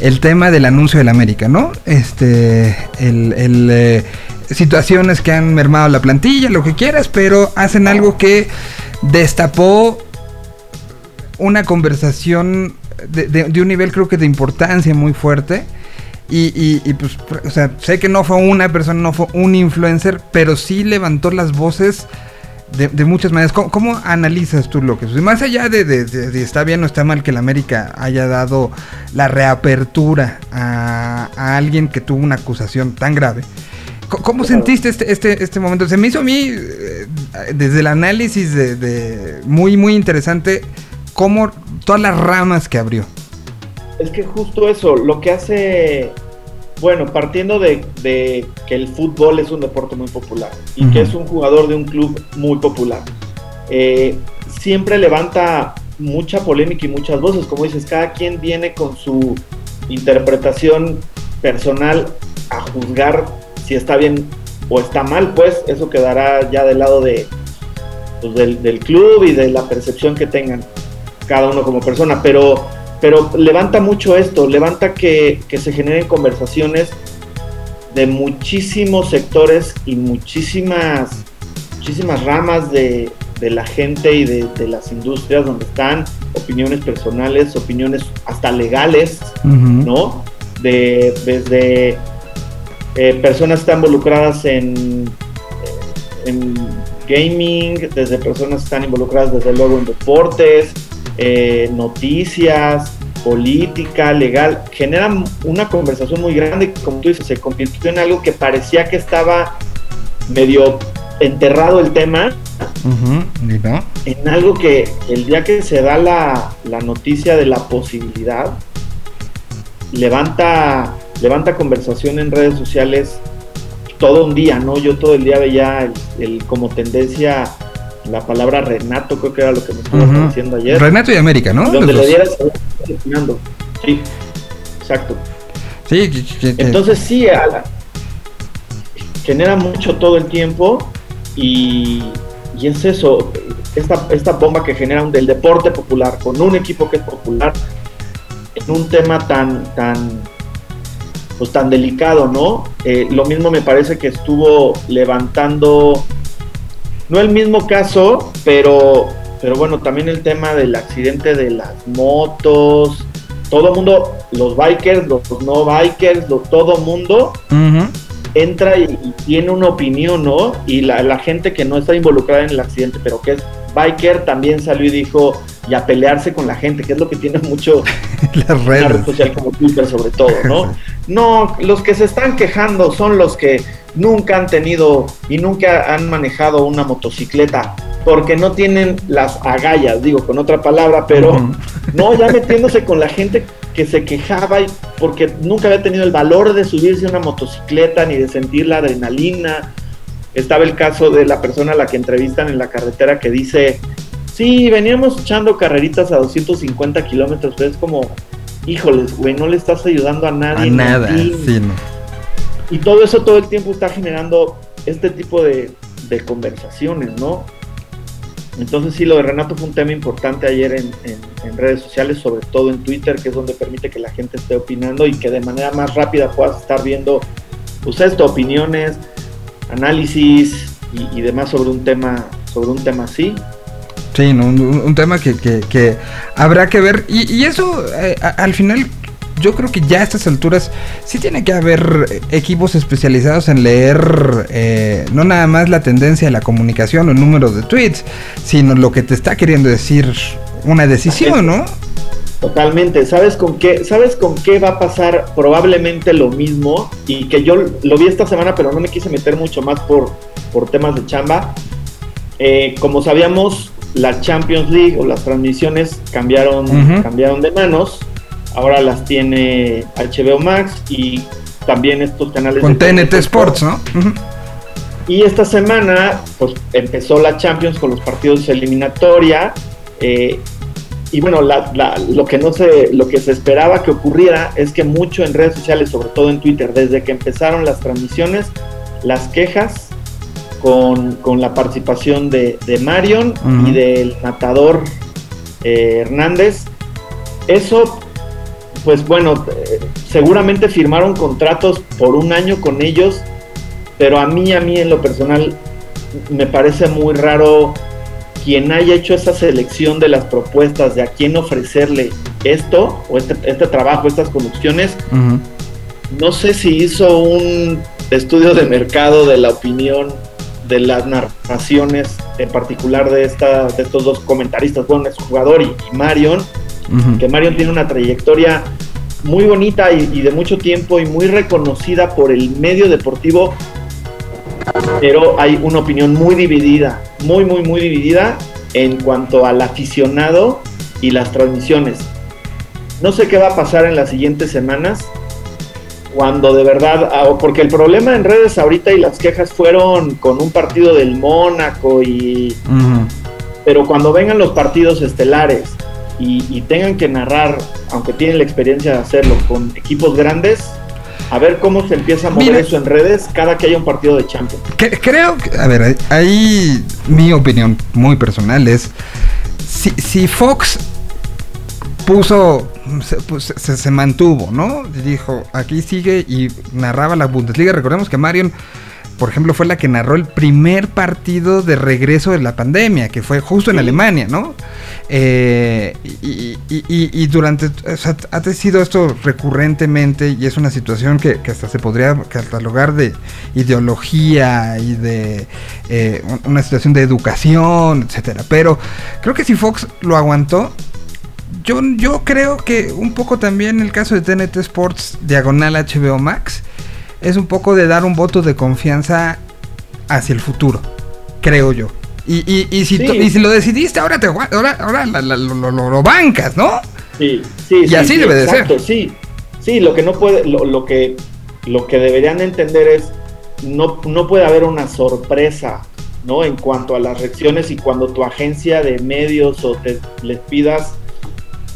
Speaker 1: el tema del anuncio del América, ¿no? Este, el, el, eh, situaciones que han mermado la plantilla, lo que quieras, pero hacen algo que destapó una conversación de, de- de un nivel creo que de importancia muy fuerte. Y, y- y, pues, pr- o sea, sé que no fue una persona, no fue un influencer, pero sí levantó las voces de, de muchas maneras. ¿Cómo, cómo analizas tú lo que sucede? Más allá de, de está bien o está mal que la América haya dado la reapertura a, a alguien que tuvo una acusación tan grave. ¿Cómo sentiste este, este, este momento? Se me hizo a mí, eh, desde el análisis de, de- muy, muy interesante, cómo todas las ramas que abrió.
Speaker 2: Es que justo eso, lo que hace, bueno, partiendo de, de que el fútbol es un deporte muy popular y que es un jugador de un club muy popular, eh, siempre levanta mucha polémica y muchas voces, como dices, cada quien viene con su interpretación personal a juzgar si está bien o está mal, pues eso quedará ya del lado de, pues, del, del club y de la percepción que tengan cada uno como persona, pero, pero levanta mucho esto, levanta que, que se generen conversaciones de muchísimos sectores y muchísimas, muchísimas ramas de, de la gente y de, de las industrias donde están opiniones personales, opiniones hasta legales, ¿no? De, desde eh, personas que están involucradas en, en gaming, desde personas que están involucradas desde luego en deportes, eh, noticias, política, legal, generan una conversación muy grande que como tú dices, se convirtió en algo que parecía que estaba medio enterrado el tema, en algo que el día que se da la, la noticia de la posibilidad, levanta, levanta conversación en redes sociales todo un día, ¿no? Yo todo el día veía el, el- como tendencia la palabra Renato, creo que era lo que me estuvo
Speaker 1: Ujú.
Speaker 2: diciendo ayer.
Speaker 1: Renato y América, ¿no?
Speaker 2: donde
Speaker 1: Los
Speaker 2: le dieras. Sí, exacto.
Speaker 1: Sí, que- que- que-
Speaker 2: Entonces sí, a la- genera mucho todo el tiempo y, y es eso, esta, esta bomba que genera un, del deporte popular, con un equipo que es popular, en un tema tan, tan, pues tan delicado, ¿no? Eh, lo mismo me parece que estuvo levantando, no el mismo caso, pero, pero bueno, también el tema del accidente de las motos, todo el mundo, los bikers, los no bikers, lo- todo mundo entra y, y tiene una opinión, ¿no? Y la, la gente que no está involucrada en el accidente, pero que es biker, también salió y dijo, y a pelearse con la gente, que es lo que tiene mucho
Speaker 1: Las
Speaker 2: una red
Speaker 1: redes.
Speaker 2: social como Twitter sobre todo, ¿no? No, los que se están quejando son los que nunca han tenido y nunca han manejado una motocicleta, porque no tienen las agallas, digo con otra palabra, pero no, ya metiéndose con la gente que se quejaba y porque nunca había tenido el valor de subirse a una motocicleta ni de sentir la adrenalina. Estaba el caso de la persona a la que entrevistan en la carretera que dice, sí, veníamos echando carreritas a 250 kilómetros, pero es como, híjoles, güey, no le estás ayudando a nadie.
Speaker 1: A nada, sí, no.
Speaker 2: y todo eso todo el tiempo está generando este tipo de, de conversaciones, ¿no? Entonces sí, lo de Renato fue un tema importante ayer en, en- en redes sociales, sobre todo en Twitter, que es donde permite que la gente esté opinando y que de manera más rápida puedas estar viendo, pues esto, opiniones, análisis y, y demás sobre un tema, sobre un tema así.
Speaker 1: Sí, no, un, tema que, que- habrá que ver. Y, y eso, eh, al final, yo creo que ya a estas alturas sí tiene que haber equipos especializados en leer eh, no nada más la tendencia de la comunicación o el número de tweets, sino lo que te está queriendo decir una decisión, ¿no?
Speaker 2: Totalmente. ¿Sabes con qué, ¿Sabes con qué va a pasar probablemente lo mismo? Y que yo lo vi esta semana, pero no me quise meter mucho más por, por temas de chamba. Eh, como sabíamos, la Champions League o las transmisiones cambiaron, cambiaron de manos. Ahora las tiene HBO Max y también estos canales
Speaker 1: Con
Speaker 2: de
Speaker 1: TNT Sports, ¿no?
Speaker 2: Y esta semana, pues empezó la Champions con los partidos de eliminatoria. eh, y bueno, la- la- lo que no se, lo que se esperaba que ocurriera es que mucho en redes sociales, sobre todo en Twitter, desde que empezaron las transmisiones, las quejas con, con la participación de, de Marion y del matador eh, Hernández. Eso, pues bueno, eh, seguramente firmaron contratos por un año con ellos, pero a mí, a mí en lo personal, me parece muy raro quien haya hecho esa selección de las propuestas de a quién ofrecerle esto o este, este trabajo, estas conducciones. No sé si hizo un estudio de mercado de la opinión de las narraciones, en particular de, esta, de estos dos comentaristas, bueno, es jugador y, y Marion, que Marion tiene una trayectoria muy bonita y, y de mucho tiempo y muy reconocida por el medio deportivo, pero hay una opinión muy dividida, muy, muy, muy dividida en cuanto al aficionado y las transmisiones. No sé qué va a pasar en las siguientes semanas cuando de verdad, ah, porque el problema en redes ahorita y las quejas fueron con un partido del Mónaco y pero cuando vengan los partidos estelares y, y tengan que narrar, aunque tienen la experiencia de hacerlo con equipos grandes, a ver cómo se empieza a mover
Speaker 1: Mira.
Speaker 2: eso en redes cada que haya un partido de Champions.
Speaker 1: Que- creo que, a ver, ahí mi opinión muy personal es, si, si Fox puso, se, pues, se- se mantuvo, ¿no? Dijo, aquí sigue y narraba la Bundesliga. Recordemos que Marion, por ejemplo, fue la que narró el primer partido de regreso de la pandemia, que fue justo en. Alemania, ¿no? Eh, y, y- y- y durante, o sea, ha sido esto recurrentemente y es una situación que, que hasta se podría catalogar de ideología y de eh, un- una situación de educación, etcétera. Pero creo que si Fox lo aguantó, yo, yo creo que un poco también el caso de TNT Sports diagonal HBO Max es un poco de dar un voto de confianza hacia el futuro, creo yo. Y, y, y si,
Speaker 2: Sí.
Speaker 1: y si lo decidiste, ahora, te, ahora, ahora la- la- lo, lo- lo bancas, ¿no?
Speaker 2: Sí, sí,
Speaker 1: Y
Speaker 2: sí,
Speaker 1: así
Speaker 2: sí,
Speaker 1: debe de
Speaker 2: exacto, Sí, sí, lo que no puede, lo, lo que lo que deberían entender es no, no puede haber una sorpresa, ¿no? En cuanto a las reacciones y cuando tu agencia de medios o te les pidas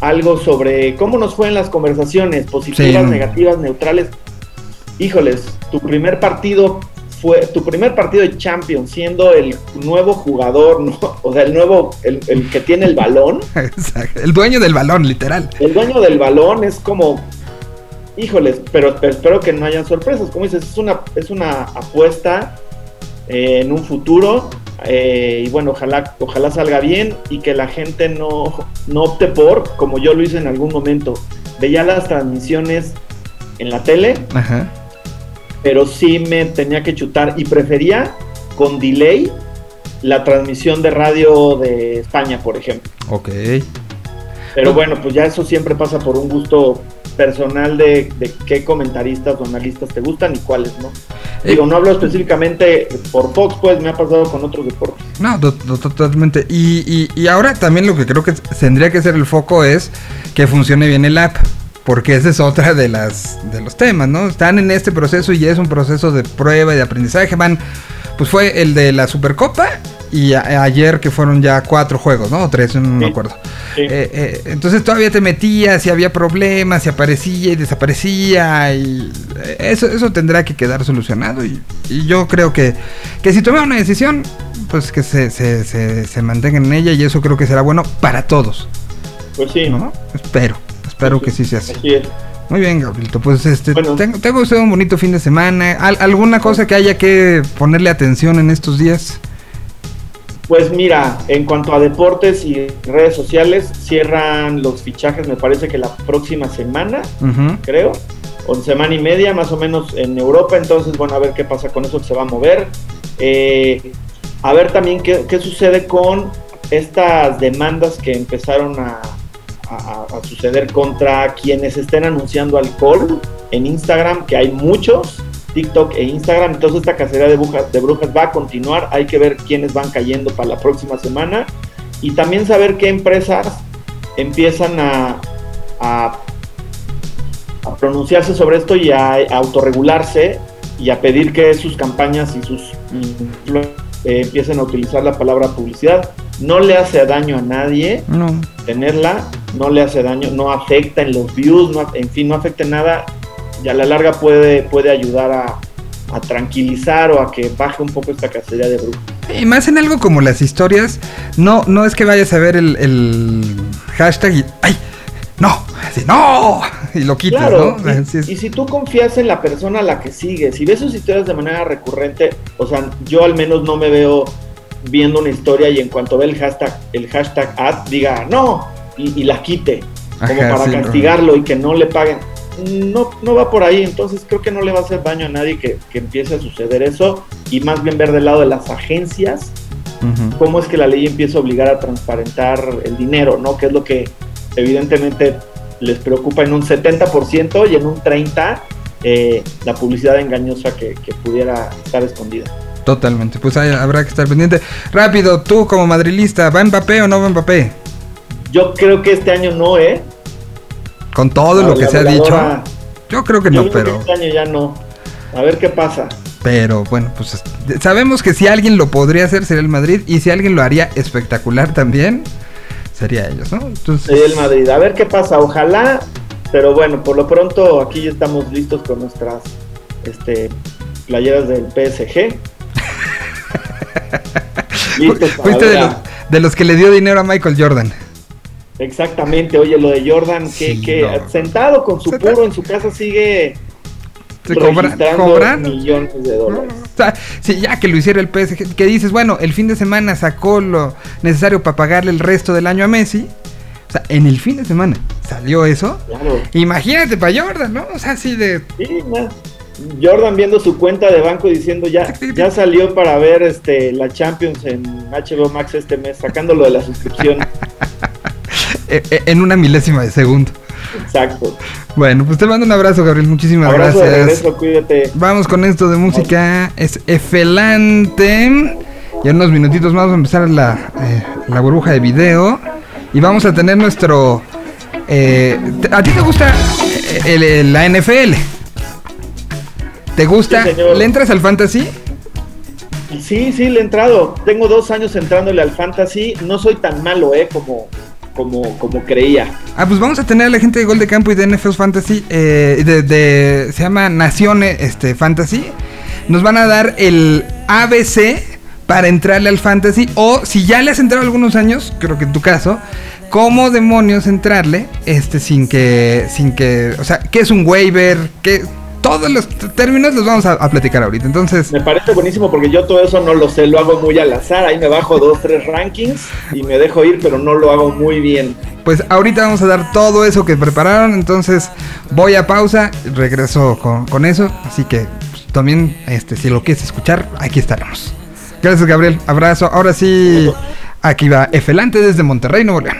Speaker 2: algo sobre cómo nos fue en las conversaciones, positivas,
Speaker 1: Sí.
Speaker 2: negativas, neutrales. Híjoles, tu primer partido fue tu primer partido de Champions siendo el nuevo jugador, ¿no? O sea, el nuevo, el, el que tiene el balón.
Speaker 1: Exacto. El dueño del balón, literal.
Speaker 2: El dueño del balón es como, híjoles, pero, pero espero que no hayan sorpresas. Como dices, es una, es una apuesta eh, en un futuro. Eh, y bueno, ojalá, ojalá salga bien y que la gente no, no opte por, como yo lo hice en algún momento. Veía las transmisiones en la tele,
Speaker 1: Ajá.
Speaker 2: pero sí me tenía que chutar y prefería con delay la transmisión de radio de España, por ejemplo.
Speaker 1: Ok.
Speaker 2: Pero bueno, pues ya eso siempre pasa por un gusto personal de, de qué comentaristas o analistas te gustan y cuáles no. Digo, no hablo específicamente por Fox, pues me ha pasado con otros deportes.
Speaker 1: No, to- to- totalmente. Y, y- y ahora también lo que creo que tendría que ser el foco es que funcione bien el app. Porque esa es otra de las de los temas, ¿no? Están en este proceso y es un proceso de prueba y de aprendizaje. Van, pues fue el de la Supercopa y a- ayer que fueron ya cuatro juegos, ¿no? O tres, no me acuerdo.
Speaker 2: Sí.
Speaker 1: Eh, eh, entonces todavía te metías y había problemas y aparecía y desaparecía y eh, eso, eso tendrá que quedar solucionado y, y yo creo que, que si toman una decisión pues que se, se, se, se mantengan en ella y eso creo que será bueno para todos,
Speaker 2: Pues sí,
Speaker 1: ¿no? Espero, espero que sí sea así.
Speaker 2: así es.
Speaker 1: Muy bien, Gabrielito. Pues este,
Speaker 2: Bueno.
Speaker 1: tengo, tengo usted un bonito fin de semana. ¿Al- ¿Alguna cosa que haya que ponerle atención en estos días?
Speaker 2: Pues mira, en cuanto a deportes y redes sociales, cierran los fichajes, me parece que la próxima semana, creo, o semana y media, más o menos en Europa. Entonces, bueno, a ver qué pasa con eso que se va a mover. Eh, a ver también qué, qué sucede con estas demandas que empezaron a, a- a suceder contra quienes estén anunciando alcohol en Instagram, que hay muchos, TikTok e Instagram. Entonces, esta cacería de brujas, de brujas va a continuar. Hay que ver quiénes van cayendo para la próxima semana y también saber qué empresas empiezan a, a a pronunciarse sobre esto y a, a autorregularse y a pedir que sus campañas y sus eh, empiecen a utilizar la palabra publicidad. No le hace daño a nadie
Speaker 1: No.
Speaker 2: tenerla, no le hace daño, no afecta en los views, no, en fin, no afecta en nada y a la larga puede, puede ayudar a, a tranquilizar o a que baje un poco esta cacería de brujas.
Speaker 1: Y más en algo como las historias, no, no es que vayas a ver el, el hashtag y ¡ay! ¡No! Así, ¡No! Y lo quitas,
Speaker 2: Claro,
Speaker 1: ¿no?
Speaker 2: y,
Speaker 1: Así es.
Speaker 2: y si tú confías en la persona a la que sigues, si ves sus historias de manera recurrente, o sea, yo al menos no me veo viendo una historia y en cuanto ve el hashtag, el hashtag ad, diga no y, y la quite, como
Speaker 1: Ajá,
Speaker 2: para
Speaker 1: sí,
Speaker 2: castigarlo y que no le paguen. No, no va por ahí, entonces creo que no le va a hacer daño a nadie que, que empiece a suceder eso y más bien ver del lado de las agencias cómo es que la ley empieza a obligar a transparentar el dinero, ¿no? Que es lo que evidentemente les preocupa en un 70% y en un 30% eh, la publicidad engañosa que, que pudiera estar escondida.
Speaker 1: Totalmente. Pues ahí habrá que estar pendiente. Rápido, tú como madrilista, ¿va Mbappé o no va Mbappé?
Speaker 2: Yo creo que este año no, ¿eh?
Speaker 1: Con todo lo
Speaker 2: La
Speaker 1: que se ha dicho. Yo creo que
Speaker 2: yo
Speaker 1: no,
Speaker 2: creo que
Speaker 1: pero.
Speaker 2: este año ya no. A ver qué pasa.
Speaker 1: Pero bueno, pues es- sabemos que si alguien lo podría hacer sería el Madrid y si alguien lo haría espectacular también sería ellos, ¿no? Entonces,
Speaker 2: El Madrid. A ver qué pasa. Ojalá. Pero bueno, por lo pronto aquí ya estamos listos con nuestras este, playeras del PSG.
Speaker 1: Fuiste de los, de los que le dio dinero a Michael Jordan.
Speaker 2: Exactamente, oye, lo de Jordan, que,
Speaker 1: Sí,
Speaker 2: que
Speaker 1: no.
Speaker 2: sentado con su puro en su casa sigue
Speaker 1: Se cobra, cobrando.
Speaker 2: millones de dólares.
Speaker 1: O sea, sí, ya que lo hiciera el PSG, que dices, bueno, el fin de semana sacó lo necesario para pagarle el resto del año a Messi. O sea, en el fin de semana salió eso.
Speaker 2: Claro.
Speaker 1: Imagínate para Jordan, ¿no? O sea, así de.
Speaker 2: Sí, na- Jordan viendo su cuenta de banco diciendo ya, ya salió para ver este la Champions en HBO Max este mes, sacándolo de la suscripción.
Speaker 1: eh, eh, en una milésima de segundo.
Speaker 2: Exacto.
Speaker 1: Bueno, pues te mando un abrazo, Gabriel. Muchísimas
Speaker 2: Abrazo de
Speaker 1: gracias.
Speaker 2: regreso, cuídate.
Speaker 1: Vamos con esto de música. Es Efelante. Y en unos minutitos más vamos a empezar la, eh, la burbuja de video. Y vamos a tener nuestro. eh, ¿A ti te gusta el- el- la NFL? ¿Te gusta?
Speaker 2: Sí.
Speaker 1: ¿Le entras al fantasy?
Speaker 2: Sí, sí, le he entrado. Tengo dos años entrándole al fantasy. No soy tan malo, eh, como, como, como creía.
Speaker 1: Ah, pues vamos a tener a la gente de Gol de Campo y de NFL Fantasy. eh, se llama Naciones este, Fantasy. Nos van a dar el ABC para entrarle al Fantasy. O si ya le has entrado algunos años, creo que en tu caso, ¿cómo demonios entrarle? Este, sin que. Sin que. O sea, ¿qué es un waiver? ¿Qué? Todos los términos los vamos a, a platicar ahorita. Entonces,
Speaker 2: Me parece buenísimo porque yo todo eso no lo sé, lo hago muy al azar. Ahí me bajo dos, tres rankings y me dejo ir, pero no lo hago muy bien.
Speaker 1: pues ahorita vamos a dar todo eso que prepararon. Entonces, voy a pausa, regreso con, con eso. Así que pues, también, este, si lo quieres escuchar, aquí estaremos. Gracias, Gabriel. Abrazo. Ahora sí, aquí va Efelante desde Monterrey, Nuevo León.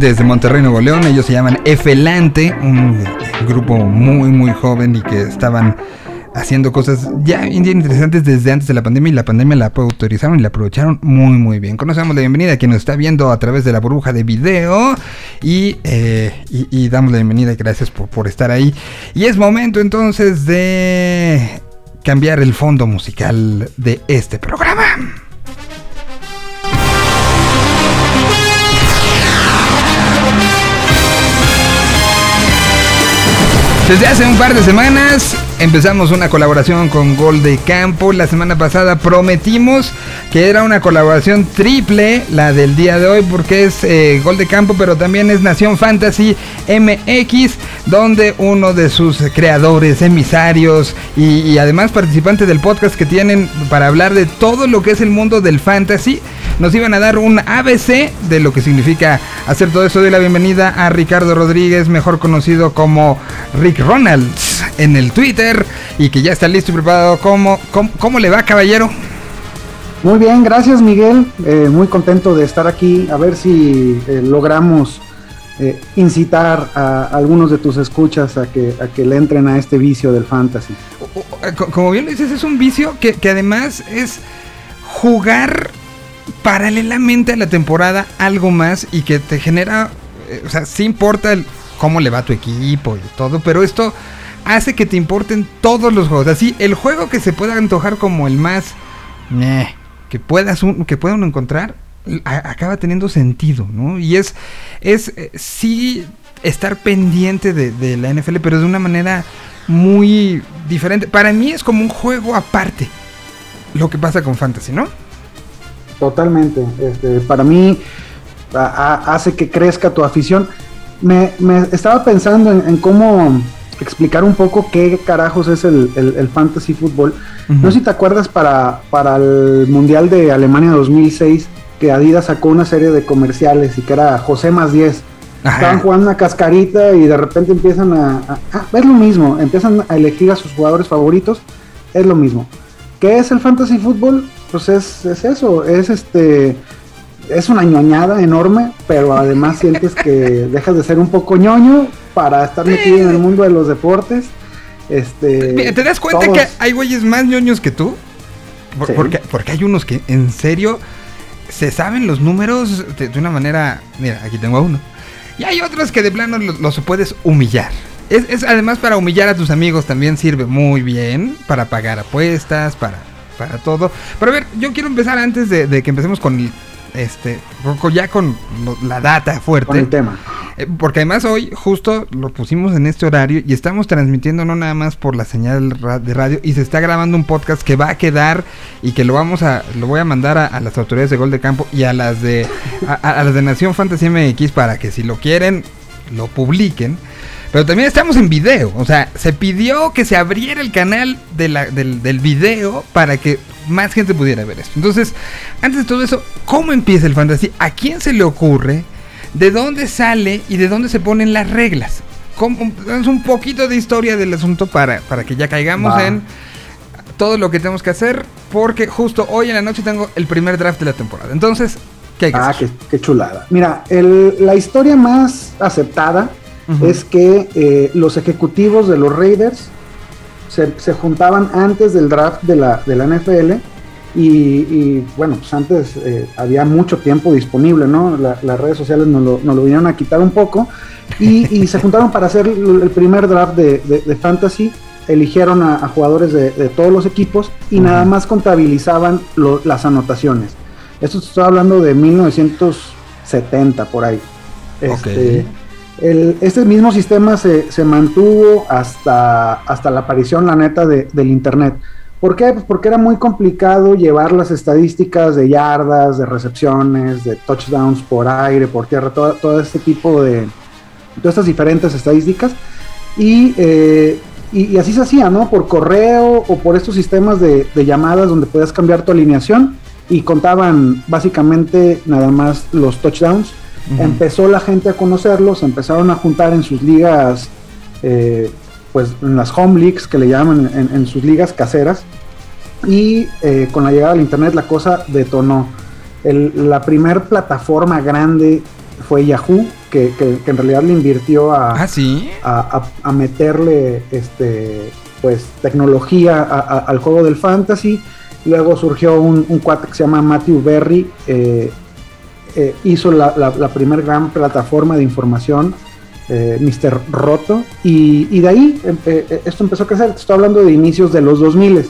Speaker 1: Desde Monterrey, Nuevo León. Ellos se llaman Efelante, un grupo muy, muy joven y que estaban haciendo cosas ya bien interesantes desde antes de la pandemia y la pandemia la autorizaron y la aprovecharon muy muy bien. Conocemos la bienvenida a quien nos está viendo a través de la burbuja de video y, eh, y, y damos la bienvenida gracias por, por estar ahí. Y es momento entonces de cambiar el fondo musical de este programa. Desde hace un par de semanas empezamos una colaboración con Gol de Campo. La semana pasada prometimos que era una colaboración triple, la del día de hoy, porque es eh, Gol de Campo, pero también es Nación Fantasy MX, donde uno de sus creadores, emisarios y, y además participantes del podcast que tienen para hablar de todo lo que es el mundo del fantasy, nos iban a dar un ABC de lo que significa hacer todo eso. Doy la bienvenida a Ricardo Rodríguez, mejor conocido como Rick Ronalds en el Twitter y que ya está listo y preparado. ¿Cómo, cómo, cómo le va, caballero?
Speaker 4: Muy bien, gracias Miguel. Eh, muy contento de estar aquí. A ver si eh, logramos eh, incitar a algunos de tus escuchas a que, a que le entren a este vicio del fantasy.
Speaker 1: Co- Como bien lo dices, es un vicio que, que además es jugar paralelamente a la temporada algo más y que te genera, o sea, sí importa el cómo le va tu equipo y todo, pero esto hace que te importen todos los juegos. Así, el juego que se pueda antojar como el más meh, que puedas que pueda uno encontrar acaba teniendo sentido, ¿no? Y es es eh, sí estar pendiente de, la NFL, pero de una manera muy diferente. Para mí es como un juego aparte. Lo que pasa con Fantasy, ¿no?
Speaker 4: Totalmente. Este, para mí hace que crezca tu afición. Me, me estaba pensando en, en cómo explicar un poco qué carajos es el, el- el fantasy fútbol. No sé si te acuerdas para, para el Mundial de Alemania 2006 que Adidas sacó una serie de comerciales y que era José más 10.
Speaker 1: Ajá.
Speaker 4: Estaban jugando una cascarita y de repente empiezan a, a- Es lo mismo, empiezan a elegir a sus jugadores favoritos. Es lo mismo. ¿Qué es el fantasy fútbol? Pues es, es eso, es este... Es una ñoñada enorme, pero además sientes que dejas de ser un poco ñoño para estar metido en el mundo de los deportes. Este,
Speaker 1: Mira, ¿Te das cuenta
Speaker 4: todos-
Speaker 1: que hay güeyes más ñoños que tú? Por-
Speaker 4: Sí.
Speaker 1: porque, porque hay unos que en serio se saben los números de, de una manera... Mira, aquí tengo a uno. Y hay otros que de plano los, los puedes humillar. Es, es además para humillar a tus amigos también sirve muy bien. Para pagar apuestas, para, para todo. Pero a ver, yo quiero empezar antes de, de que empecemos con el- este, ya con lo- la data fuerte.
Speaker 4: con el tema.
Speaker 1: Eh, Porque además hoy justo lo pusimos en este horario y estamos transmitiendo no nada más por la señal de radio y se está grabando un podcast que va a quedar y que lo vamos a lo voy a mandar a, a las autoridades de Gol de Campo y a las de a- a las de Nación Fantasy MX para que si lo quieren lo publiquen. Pero también estamos en video, o sea, se pidió que se abriera el canal de la- del, del video para que más gente pudiera ver esto. Entonces, antes de todo eso, ¿cómo empieza el fantasy? ¿A quién se le ocurre? ¿De dónde sale y de dónde se ponen las reglas? ¿Cómo- Es un poquito de historia del asunto para, para que ya caigamos en todo lo que tenemos que hacer, porque justo hoy en la noche tengo el primer draft de la temporada. Entonces, ¿qué hay que
Speaker 4: Ah,
Speaker 1: hacer?
Speaker 4: qué, qué chulada. Mira, el- la historia más aceptada Es que eh, los ejecutivos de los Raiders se, se juntaban antes del draft de la, de la NFL y, y, bueno, pues antes eh, había mucho tiempo disponible, ¿no? La- las redes sociales nos lo, nos lo vinieron a quitar un poco y, y se juntaron para hacer el, primer draft de, de- de fantasy. Eligieron a, a jugadores de, de todos los equipos y nada más contabilizaban lo- las anotaciones. Esto estoy hablando de 1970 por ahí. Este. El- este mismo sistema se, se mantuvo hasta, hasta la aparición, la neta, de- del Internet. ¿Por qué? Pues porque era muy complicado llevar las estadísticas de yardas, de recepciones, de touchdowns por aire, por tierra, todo, todo este tipo de... Todas estas diferentes estadísticas. Y, eh, y, y así se hacía, ¿no? Por correo o por estos sistemas de, de llamadas donde podías cambiar tu alineación y contaban básicamente nada más los touchdowns. Empezó la gente a conocerlos, empezaron a juntar en sus ligas, eh, pues en las home leagues que le llaman, en, en sus ligas caseras. Y eh, con la llegada del internet la cosa detonó. El- la primer plataforma grande fue Yahoo, que, que- que en realidad le invirtió a,
Speaker 1: Ah, sí.
Speaker 4: a, a- a meterle este pues tecnología a- al juego del fantasy. Luego surgió un, un cuate que se llama Matthew Berry, eh, eh, hizo la, la, la primer gran plataforma de información, eh, Mr. Roto, y, de ahí eh, esto empezó a crecer. Estoy hablando de inicios de los 2000.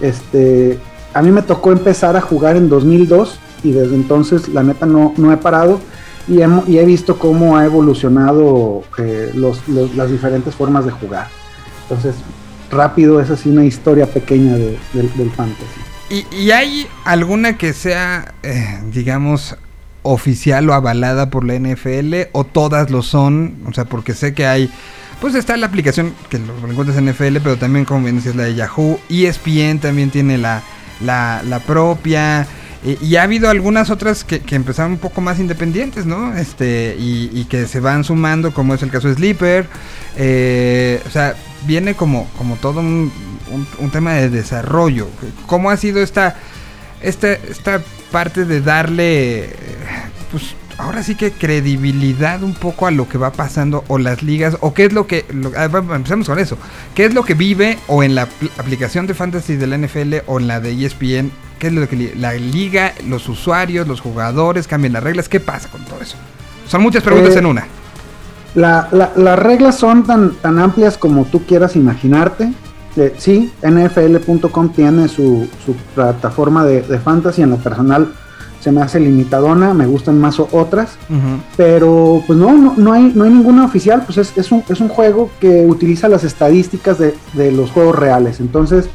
Speaker 4: Este, a mí me tocó empezar a jugar en 2002 y desde entonces la neta no, no he parado y, he visto cómo ha evolucionado eh, los- las diferentes formas de jugar. Entonces, rápido es así una historia pequeña de- del, fantasy.
Speaker 1: ¿Y, hay alguna que sea, digamos, oficial o avalada por la NFL? ¿O todas lo son? O sea, porque sé que hay... Pues está la aplicación que lo encuentras en NFL, pero también como bien decías la de Yahoo. ESPN también tiene la, la, la propia. eh, y ha habido algunas otras que, que empezaron un poco más independientes, ¿no? Este, y, y que se van sumando, como es el caso de Sleeper. Eh, o sea, viene como, como todo un, un- un tema de desarrollo. ¿Cómo ha sido esta, esta, esta parte de darle, pues ahora sí que credibilidad un poco a lo que va pasando o las ligas o qué es lo que, lo- ah, empecemos con eso, qué es lo que vive o en la pl- aplicación de fantasy de la NFL o en la de ESPN, qué es lo que la liga, los usuarios, los jugadores cambian las reglas, qué pasa con todo eso. Son muchas preguntas
Speaker 4: Eh,
Speaker 1: en una.
Speaker 4: La- la- las reglas son tan, tan amplias como tú quieras imaginarte. Eh, sí, NFL.com tiene su, su plataforma de, de fantasy. En lo personal se me hace limitadona, me gustan más otras. Pero pues no, no, no hay, no hay ninguna oficial, pues es, es, un, es un juego que utiliza las estadísticas de, de los juegos reales. Entonces,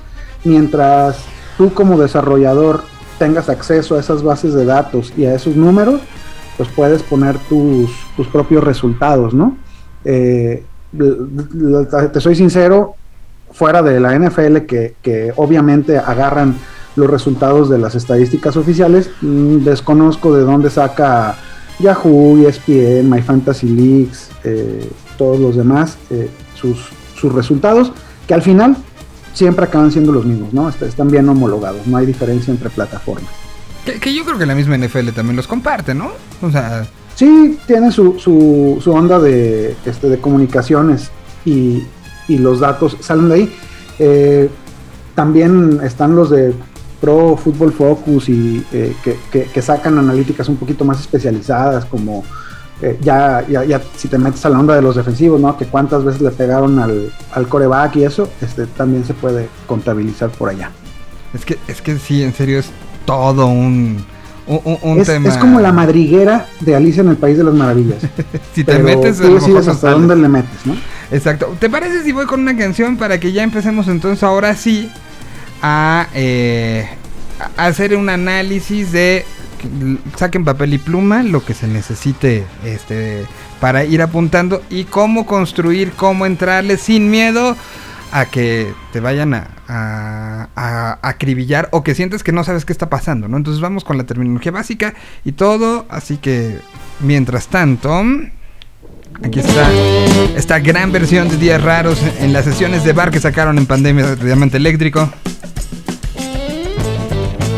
Speaker 4: mientras tú como desarrollador tengas acceso a esas bases de datos y a esos números, pues puedes poner tus, tus propios resultados, ¿no? Eh, te soy sincero, fuera de la NFL, que, que obviamente agarran los resultados de las estadísticas oficiales, mm, desconozco de dónde saca Yahoo, ESPN, My Fantasy Leagues, eh, todos los demás, eh, sus, sus resultados, que al final siempre acaban siendo los mismos, ¿no? Est- Están bien homologados, no hay diferencia entre plataformas.
Speaker 1: Que, que yo creo que la misma NFL también los comparte, ¿no? O sea,
Speaker 4: Sí, tiene su, su, su onda de, este, de comunicaciones y, y los datos salen de ahí. Eh, también están los de Pro Football Focus y eh, que, que- que sacan analíticas un poquito más especializadas, como eh, ya, ya, ya si te metes a la onda de los defensivos, ¿no? Que cuántas veces le pegaron al, al coreback y eso, este, también se puede contabilizar por allá.
Speaker 1: es que, es que sí, en serio es todo un, un, un-
Speaker 4: Es,
Speaker 1: tema.
Speaker 4: es como la madriguera de Alicia en el País de las Maravillas.
Speaker 1: Si te
Speaker 4: pero
Speaker 1: metes,
Speaker 4: tú decides hasta dónde le metes, ¿no?
Speaker 1: Exacto. ¿Te parece si voy con una canción para que ya empecemos entonces ahora sí a, eh, a hacer un análisis de saquen papel y pluma lo que se necesite este para ir apuntando y cómo construir, cómo entrarle sin miedo a que te vayan a, a- a acribillar o que sientes que no sabes qué está pasando, ¿no? Entonces vamos con la terminología básica y todo, así que mientras tanto, aquí está esta gran versión de Días Raros en las sesiones de bar que sacaron en pandemia de Diamante Eléctrico.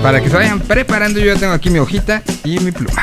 Speaker 1: Para que se vayan preparando, yo tengo aquí mi hojita y mi pluma.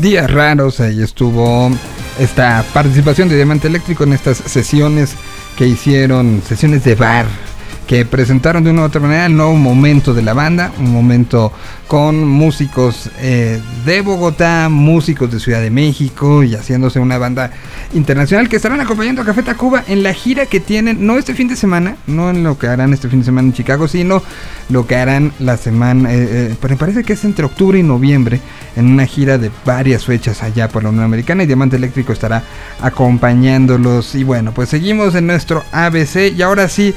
Speaker 3: Días raros,
Speaker 1: ahí estuvo esta participación de Diamante Eléctrico en estas sesiones que hicieron, sesiones de bar, que presentaron de una u otra manera el nuevo momento de la banda, un momento con músicos eh, de Bogotá, músicos de Ciudad de México y haciéndose una banda internacional que estarán acompañando a Café Tacuba en la gira que tienen, no este fin de semana, no en lo que harán este fin de semana en Chicago, sino lo que harán la semana, eh, eh, me parece que es entre octubre y noviembre, en una gira de varias fechas allá por la Unión Americana y Diamante Eléctrico estará acompañándolos. Y bueno, pues seguimos en nuestro ABC y ahora sí,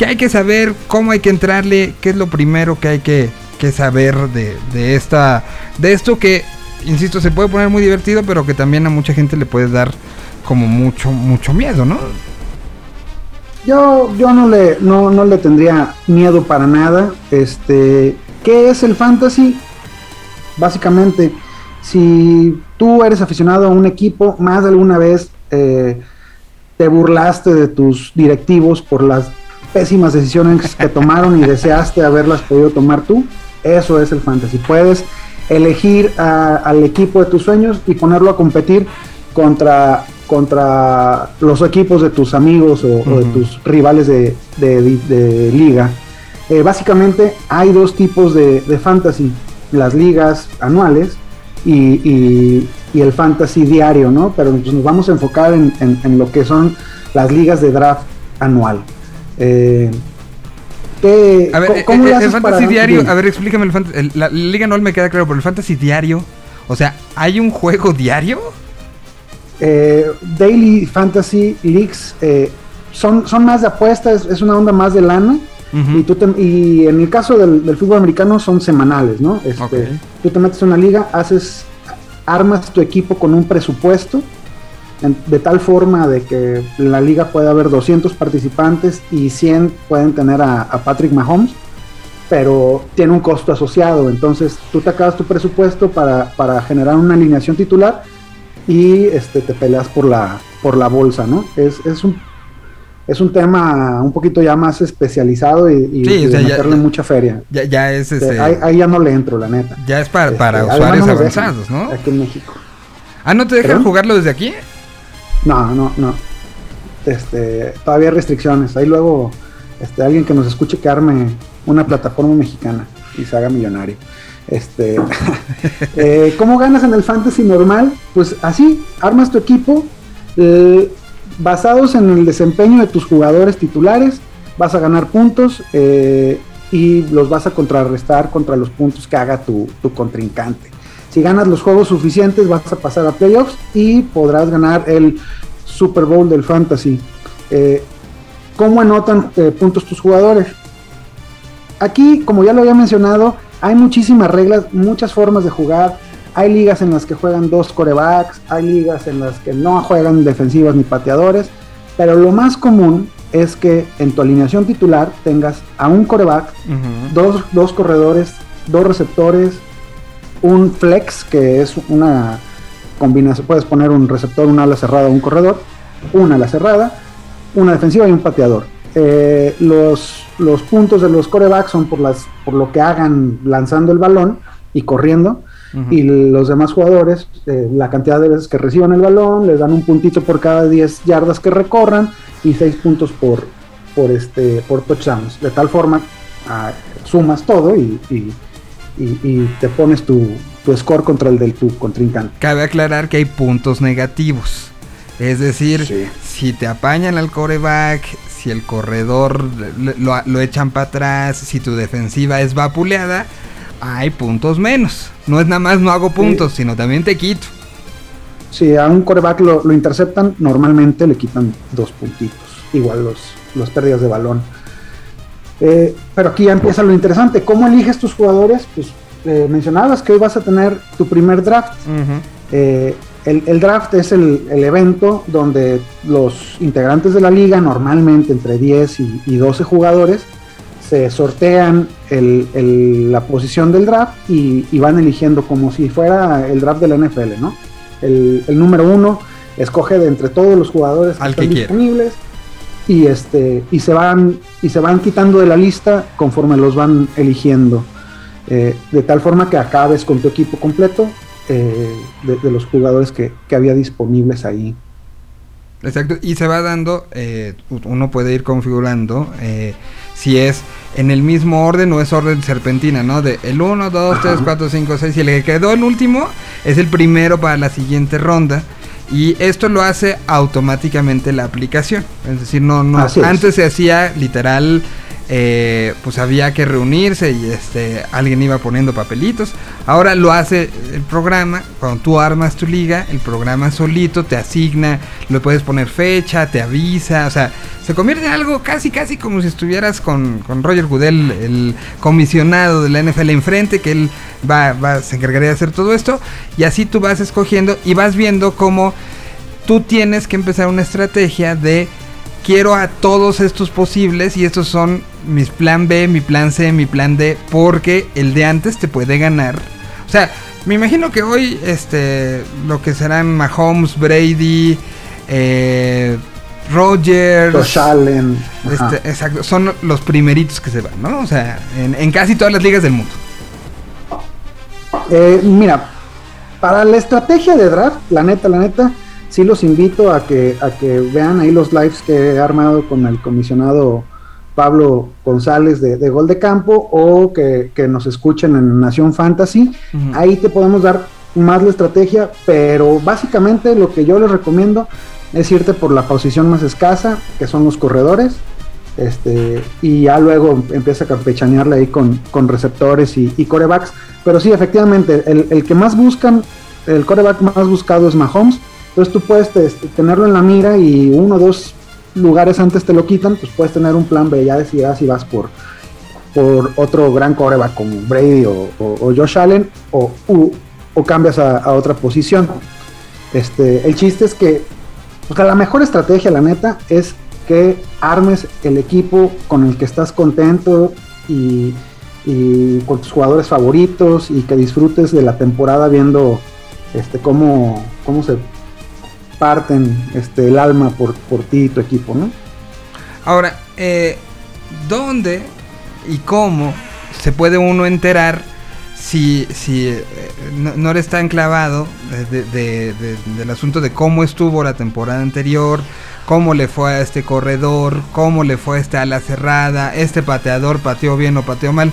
Speaker 1: ¿qué hay que saber? ¿Cómo hay que entrarle? ¿Qué es lo primero que hay que, que saber de, de esta, de esto que, insisto, se puede poner muy divertido, pero que también a mucha gente le puede dar como mucho, mucho miedo, ¿no?
Speaker 4: Yo, yo no le, no, no le tendría miedo para nada. Este, ¿qué es el fantasy? Básicamente, si tú eres aficionado a un equipo, más de alguna vez eh, te burlaste de tus directivos por las pésimas decisiones que tomaron y deseaste haberlas podido tomar tú, eso es el fantasy. Puedes elegir a- al equipo de tus sueños y ponerlo a competir contra, contra los equipos de tus amigos o, o de tus rivales de, de- de liga. Eh, básicamente hay dos tipos de, de fantasy, las ligas anuales y, y- y el fantasy diario, ¿no? Pero pues, nos vamos a enfocar en, en- en lo que son las ligas de draft anual. Eh, ¿qué-
Speaker 1: A ver,
Speaker 4: co-
Speaker 1: eh,
Speaker 4: ¿cómo
Speaker 1: eh,
Speaker 4: le
Speaker 1: el fantasy
Speaker 4: para-
Speaker 1: diario, a ver, explícame el fantasy, la liga anual me queda claro, pero el fantasy diario, o sea, ¿hay un juego diario?
Speaker 4: Eh, Daily Fantasy Leagues eh, son, son más de apuestas, es una onda más de lana. Y, tú te- y en el caso del, del fútbol americano son semanales, ¿no? Este. Tú te metes en una liga, haces, armas tu equipo con un presupuesto, de tal forma de que en la liga puede haber 200 participantes y 100 pueden tener a, a Patrick Mahomes, pero tiene un costo asociado. Entonces tú te acabas tu presupuesto para, para generar una alineación titular y este, te peleas por la, por la bolsa, ¿no? Es, es un es un tema un poquito ya más especializado y, y-
Speaker 1: Sí,
Speaker 4: y
Speaker 1: o
Speaker 4: de
Speaker 1: ya-
Speaker 4: meterle mucha feria.
Speaker 1: Ya, ya es
Speaker 4: Este,
Speaker 1: este,
Speaker 4: ahí, ahí ya no le entro, la neta.
Speaker 1: ya es para, para
Speaker 4: Este,
Speaker 1: usuarios
Speaker 4: no
Speaker 1: avanzados,
Speaker 4: dejan
Speaker 1: ¿no?
Speaker 4: Aquí en México.
Speaker 1: Ah, ¿no te dejan
Speaker 4: ¿Perdón?
Speaker 1: jugarlo desde aquí?
Speaker 4: No, no, no. Este, todavía hay restricciones. Ahí luego este, alguien que nos escuche que arme una plataforma mexicana y se haga millonario. Este, eh, ¿Cómo ganas en el fantasy normal? Pues así, armas tu equipo eh, basados en el desempeño de tus jugadores titulares, vas a ganar puntos eh, y los vas a contrarrestar contra los puntos que haga tu, tu contrincante. Si ganas los juegos suficientes, vas a pasar a playoffs y podrás ganar el Super Bowl del Fantasy. Eh, ¿Cómo anotan eh, puntos tus jugadores? aquí, como ya lo había mencionado, hay muchísimas reglas, muchas formas de jugar. Hay ligas en las que juegan dos corebacks, hay ligas en las que no juegan defensivas ni pateadores, pero lo más común es que en tu alineación titular tengas a un coreback, dos, dos corredores, dos receptores, un flex, que es una combinación, puedes poner un receptor, un ala cerrada, un corredor, una ala cerrada, una defensiva y un pateador. Eh, los, los puntos de los corebacks son por, las, por lo que hagan lanzando el balón y corriendo. Y los demás jugadores, eh, la cantidad de veces que reciban el balón, les dan un puntito por cada 10 yardas que recorran y 6 puntos por, por, este, por touchdowns. De tal forma, ah, sumas todo y, y- y- y te pones tu, tu score contra el del tu contrincante.
Speaker 1: Cabe aclarar que hay puntos negativos. Es decir,
Speaker 4: Sí.
Speaker 1: si te apañan al coreback, si el corredor lo, lo echan para atrás, si tu defensiva es vapuleada, hay puntos menos. No es nada más no hago puntos, sino también te quito.
Speaker 4: Si a un coreback lo, lo interceptan, normalmente le quitan dos puntitos. Igual los, las pérdidas de balón. Eh, pero aquí ya empieza lo interesante. ¿Cómo eliges tus jugadores? Pues eh, mencionabas que hoy vas a tener tu primer draft. Eh, el, el draft es el, el evento donde los integrantes de la liga, normalmente entre 10 y, y 12 jugadores, se sortean el- el- la posición del draft y, y van eligiendo como si fuera el draft de la NFL, ¿no? El, el número uno escoge de entre todos los jugadores que
Speaker 1: Al que
Speaker 4: están
Speaker 1: quiera.
Speaker 4: Y este y se van y se van quitando de la lista conforme los van eligiendo eh, de tal forma que acabes con tu equipo completo eh, de, de los jugadores que, que había disponibles ahí.
Speaker 1: Exacto, y se va dando, eh, uno puede ir configurando si es en el mismo orden o es orden serpentina, ¿no? De el 1, 2, 3, 4, 5, 6 y el que quedó el último es el primero para la siguiente ronda. Y esto lo hace automáticamente la aplicación. Es decir, no, no. Antes se hacía literal, eh, pues había que reunirse y este alguien iba poniendo papelitos. Ahora lo hace el programa. Cuando tú armas tu liga, el programa solito te asigna, le puedes poner fecha, te avisa. O sea, se convierte en algo casi, casi como si estuvieras con, con Roger Goodell, el comisionado de la NFL enfrente, que él va, va, se encargaría de hacer todo esto. Y así tú vas escogiendo y vas viendo cómo tú tienes que empezar una estrategia de quiero a todos estos posibles y estos son mis plan B, mi plan C, mi plan D, porque el de antes te puede ganar. O sea, me imagino que hoy este lo que serán Mahomes, Brady, eh, Rogers,
Speaker 4: Allen.
Speaker 1: este, exacto, son los primeritos que se van, ¿no? O sea, en, en casi todas las ligas del mundo.
Speaker 4: Eh, mira, para la estrategia de draft, la neta, la neta, sí los invito a que, a que vean ahí los lives que he armado con el comisionado Pablo González de, de Gol de Campo o que, que nos escuchen en Nación Fantasy. Ahí te podemos dar más la estrategia, pero básicamente lo que yo les recomiendo es irte por la posición más escasa, que son los corredores. Este, y ya luego empieza a campechanearle ahí con, con receptores y, y corebacks. Pero sí, efectivamente, el, el que más buscan, el coreback más buscado es Mahomes. Entonces tú puedes te- tenerlo en la mira y uno o dos lugares antes te lo quitan, pues puedes tener un plan B, ya decidirás si vas por, por otro gran coreback como Brady o, Josh Allen o, o cambias a, otra posición. Este, el chiste es que la mejor estrategia, la neta, es que armes el equipo con el que estás contento y, y con tus jugadores favoritos y que disfrutes de la temporada viendo este cómo, cómo se parten este el alma por, por ti y tu equipo, ¿no?
Speaker 1: Ahora, eh, ¿dónde y cómo se puede uno enterar si, si eh, no, no eres tan clavado de- de- de- del asunto de cómo estuvo la temporada anterior, cómo le fue a este corredor, cómo le fue a este ala cerrada, este pateador pateó bien o pateó mal?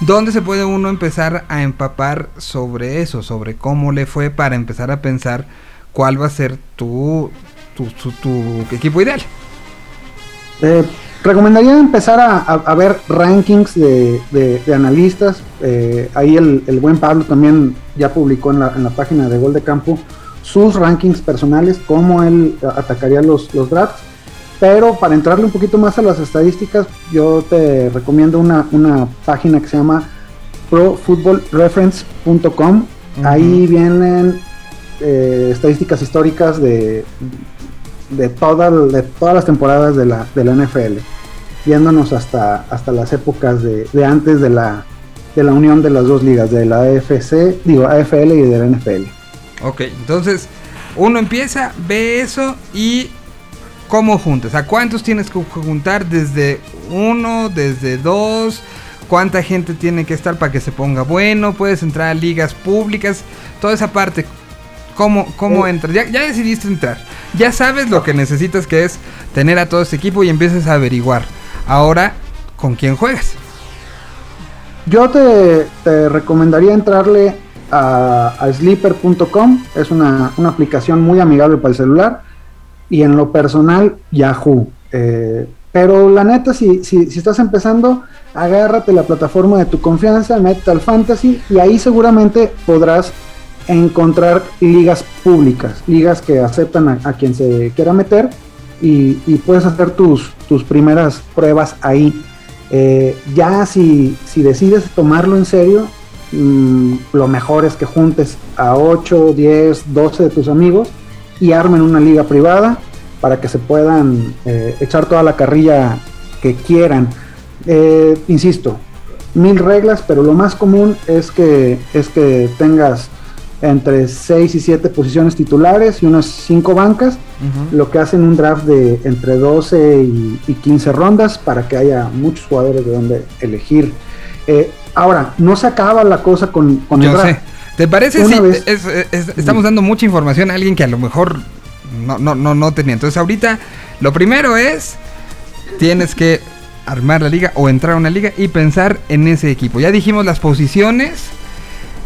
Speaker 1: ¿Dónde se puede uno empezar a empapar sobre eso, sobre cómo le fue para empezar a pensar cuál va a ser tu, tu, tu- tu equipo ideal?
Speaker 4: Eh, recomendaría empezar a, a- a ver rankings de, de- de analistas. Eh, ahí el, el buen Pablo también ya publicó en la, en la página de Gol de Campo sus rankings personales, cómo él atacaría los, los drafts. Pero para entrarle un poquito más a las estadísticas, yo te recomiendo una, una página que se llama profootballreference.com. Ahí vienen eh, estadísticas históricas de, de, de todas las temporadas de la, de la NFL, yéndonos hasta, hasta las épocas de, de antes de la, de la unión de las dos ligas, de la AFC, digo AFL y de la NFL.
Speaker 1: Ok, entonces uno empieza, ve eso y cómo juntas. ¿A cuántos tienes que juntar? Desde uno, desde dos. ¿Cuánta gente tiene que estar para que se ponga bueno? Puedes entrar a ligas públicas. Toda esa parte. ¿Cómo, cómo
Speaker 4: Eh.
Speaker 1: entras? Ya, ya decidiste entrar. Ya sabes lo que necesitas que es tener a todo este equipo y empiezas a averiguar. Ahora, ¿con quién juegas?
Speaker 4: Yo te, te recomendaría entrarle a, a sleeper.com, es una, una aplicación muy amigable para el celular, y en lo personal, Yahoo. Eh, pero la neta, si, si, si estás empezando, agárrate la plataforma de tu confianza, métete al fantasy, y ahí seguramente podrás encontrar ligas públicas, ligas que aceptan a, quien se quiera meter, y, y puedes hacer tus, tus primeras pruebas ahí. Eh, ya si, si decides tomarlo en serio, mm, lo mejor es que juntes a 8, 10, 12 de tus amigos y armen una liga privada para que se puedan eh, echar toda la carrilla que quieran. Eh, insisto, mil reglas, pero lo más común es que, es que tengas entre 6 y 7 posiciones titulares y unas 5 bancas lo que hacen un draft de entre 12 y, y 15 rondas para que haya muchos jugadores de donde elegir. Eh, ahora, no se acaba la cosa con, con el
Speaker 1: Yo
Speaker 4: draft.
Speaker 1: sé. ¿Te parece
Speaker 4: Una
Speaker 1: si
Speaker 4: vez-
Speaker 1: es- es- estamos dando mucha información a alguien que a lo mejor no, no, no, no tenía? Entonces ahorita lo primero es, tienes que armar la liga o entrar a una liga y pensar en ese equipo. Ya dijimos las posiciones,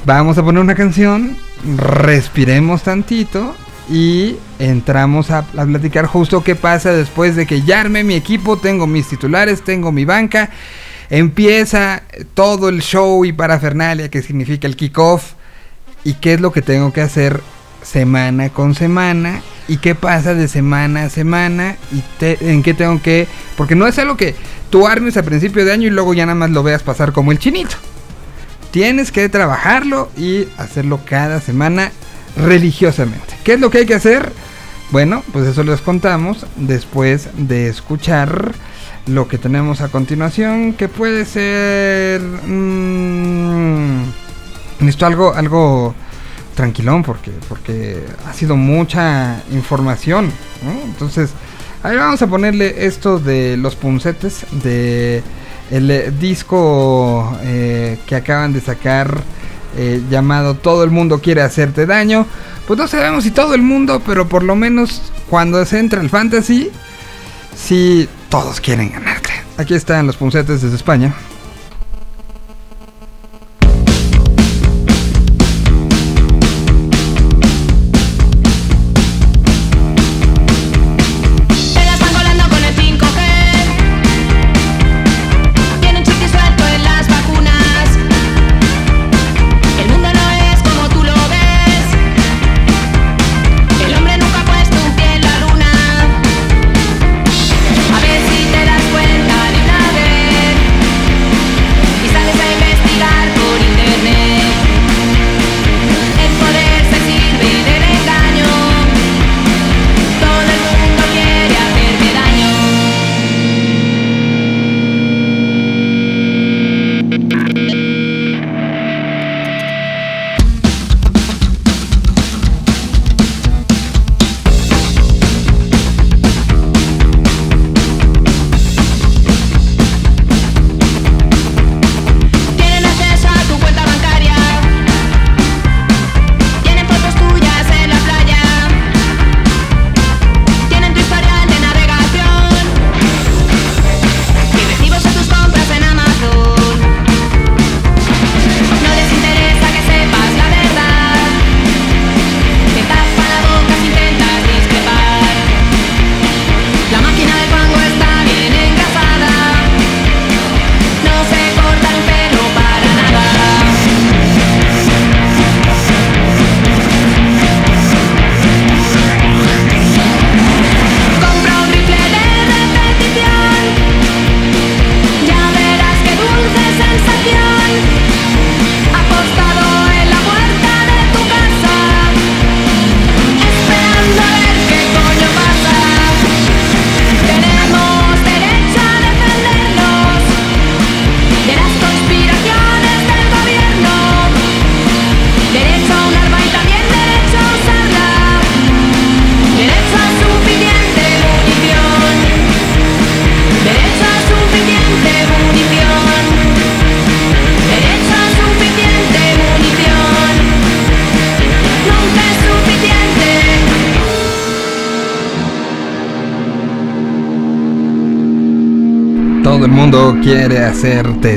Speaker 1: vamos a poner una canción, respiremos tantito y entramos a, platicar justo qué pasa después de que ya armé mi equipo, tengo mis titulares, tengo mi banca. Empieza todo el show y parafernalia que significa el kickoff y qué es lo que tengo que hacer semana con semana y qué pasa de semana a semana y te- en qué tengo que porque no es algo que tú armes a principio de año y luego ya nada más lo veas pasar como el chinito tienes que trabajarlo y hacerlo cada semana religiosamente ¿qué es lo que hay que hacer? bueno pues eso les contamos después de escuchar lo que tenemos a continuación que puede ser mm, necesito algo algo tranquilón porque porque ha sido mucha información entonces ahí vamos a ponerle esto de los puncetes de el eh, disco eh, que acaban de sacar eh, llamado Todo el mundo quiere hacerte daño. Pues no sabemos si todo el mundo pero por lo menos cuando se entra el fantasy si todos quieren ganarte. Aquí están los puncetes desde España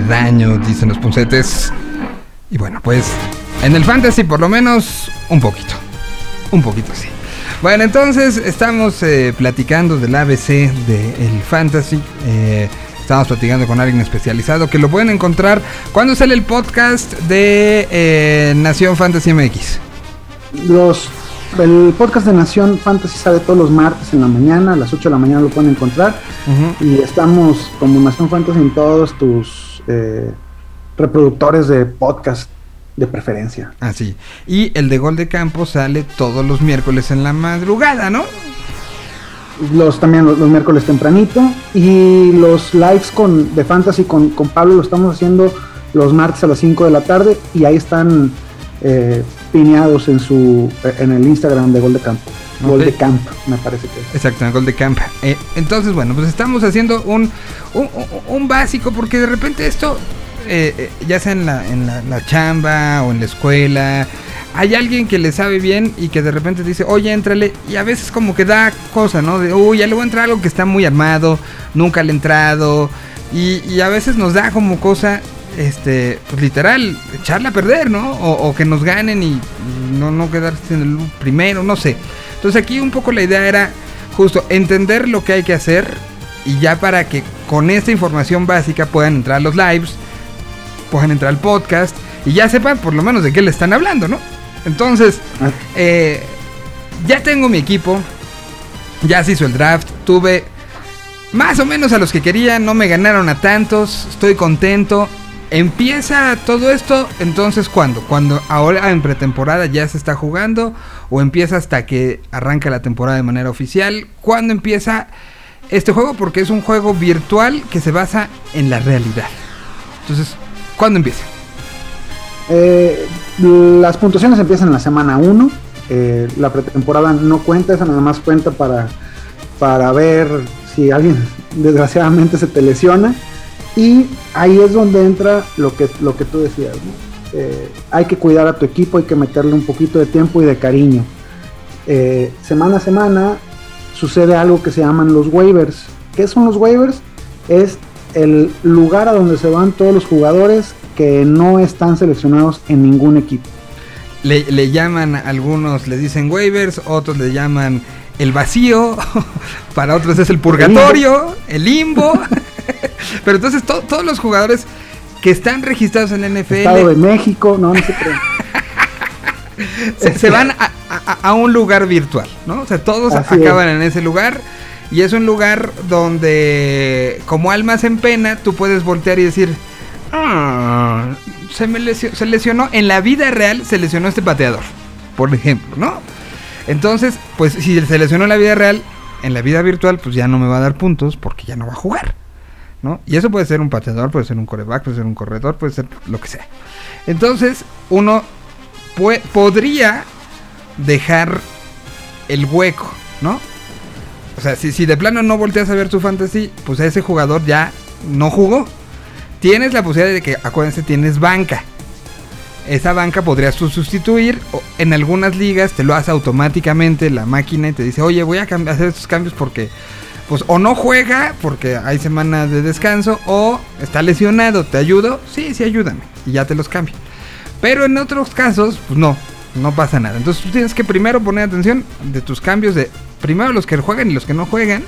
Speaker 1: daño, dicen los puncetes. Y bueno, pues en el fantasy por lo menos un poquito. Un poquito sí. Bueno, entonces estamos eh, platicando del ABC del fantasy. eh, estamos platicando con alguien especializado que lo pueden encontrar cuando sale el podcast de eh, Nación Fantasy MX.
Speaker 4: Los, el podcast de Nación Fantasy sale todos los martes en la mañana, a las 8 de la mañana lo pueden encontrar. Y estamos como Nación Fantasy en todos tus eh, reproductores de podcast de preferencia.
Speaker 1: Así. Y el de Gol de Campo sale todos los miércoles en la madrugada, ¿no?
Speaker 4: Los también los, los miércoles tempranito. Y los lives con, de Fantasy con, con Pablo lo estamos haciendo los martes a las 5 de la tarde. Y ahí están eh, pineados en su en el Instagram de Gol de Campo. Gol de Camp, me parece que es.
Speaker 1: Exacto, Gol de Camp. Eh, entonces, bueno, pues estamos haciendo un, un, un básico porque de repente esto, eh, eh, ya sea en, la, en la, la chamba o en la escuela, hay alguien que le sabe bien y que de repente dice, oye, éntrale. Y a veces como que da cosa, ¿no? De, uy, ya le voy a entrar algo que está muy armado, nunca le he entrado. Y, y a veces nos da como cosa, este, pues literal, echarla a perder, ¿no? O, o que nos ganen y no, no quedarse en el primero, no sé. Entonces aquí un poco la idea era justo entender lo que hay que hacer y ya para que con esta información básica puedan entrar a los lives, puedan entrar al podcast y ya sepan por lo menos de qué le están hablando, ¿no? Entonces,
Speaker 4: Ah.
Speaker 1: eh, ya tengo mi equipo, ya se hizo el draft, tuve más o menos a los que quería, no me ganaron a tantos, estoy contento. Empieza todo esto, entonces ¿cuándo? Cuando ahora en pretemporada ya se está jugando o empieza hasta que arranca la temporada de manera oficial. ¿Cuándo empieza este juego? Porque es un juego virtual que se basa en la realidad. Entonces, ¿cuándo empieza?
Speaker 4: Eh, las puntuaciones empiezan en la semana 1. eh, la pretemporada no cuenta, esa nada más cuenta para, para ver si alguien desgraciadamente se te lesiona. Y ahí es donde entra lo que, lo que tú decías. ¿no? Eh, hay que cuidar a tu equipo, hay que meterle un poquito de tiempo y de cariño. Eh, semana a semana sucede algo que se llaman los waivers. ¿Qué son los waivers? Es el lugar a donde se van todos los jugadores que no están seleccionados en ningún equipo.
Speaker 1: Le, le llaman, algunos le dicen waivers, otros le llaman el vacío, para otros es el purgatorio, el limbo. Pero entonces to- todos los jugadores que están registrados en la
Speaker 4: Estado de
Speaker 1: NFL
Speaker 4: México, no, no se creen.
Speaker 1: se, se van a, a- a un lugar virtual, ¿no? O sea, todos
Speaker 4: Así
Speaker 1: acaban en ese lugar y es un lugar donde, como almas en pena, tú puedes voltear y decir, "Ah, se, me lesio- se lesionó, en la vida real se lesionó este pateador, por ejemplo, ¿no? Entonces, pues si se lesionó en la vida real, en la vida virtual, pues ya no me va a dar puntos porque ya no va a jugar, ¿no? Y eso puede ser un pateador, puede ser un coreback, puede ser un corredor, puede ser lo que sea. Entonces, uno podría dejar el hueco, ¿no? O sea, si, si de plano no volteas a ver tu fantasy, pues ese jugador ya no jugó. Tienes la posibilidad de que, acuérdense, tienes banca. Esa banca podrías tú sustituir. en algunas ligas te lo hace automáticamente la máquina y te dice, oye, voy a hacer estos cambios porque, pues, o no juega porque hay semana de descanso, o está lesionado, ¿te ayudo? Sí, sí, ayúdame. Y ya te los cambio. Pero en otros casos, pues no, no pasa nada. Entonces tú tienes que primero poner atención de tus cambios de, primero los que juegan y los que no juegan.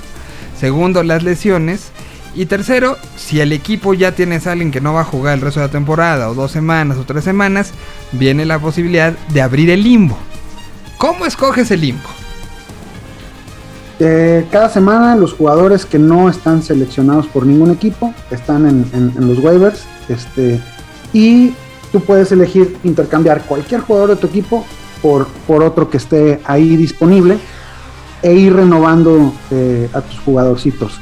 Speaker 1: Segundo, las lesiones. Y tercero, si el equipo ya tienes a alguien que no va a jugar el resto de la temporada, o dos semanas, o tres semanas, viene la posibilidad de abrir el limbo. ¿Cómo escoges el limbo?
Speaker 4: Eh, cada semana los jugadores que no están seleccionados por ningún equipo están en, los waivers. Este, y tú puedes elegir intercambiar cualquier jugador de tu equipo por, por otro que esté ahí disponible e ir renovando eh, a tus jugadorcitos.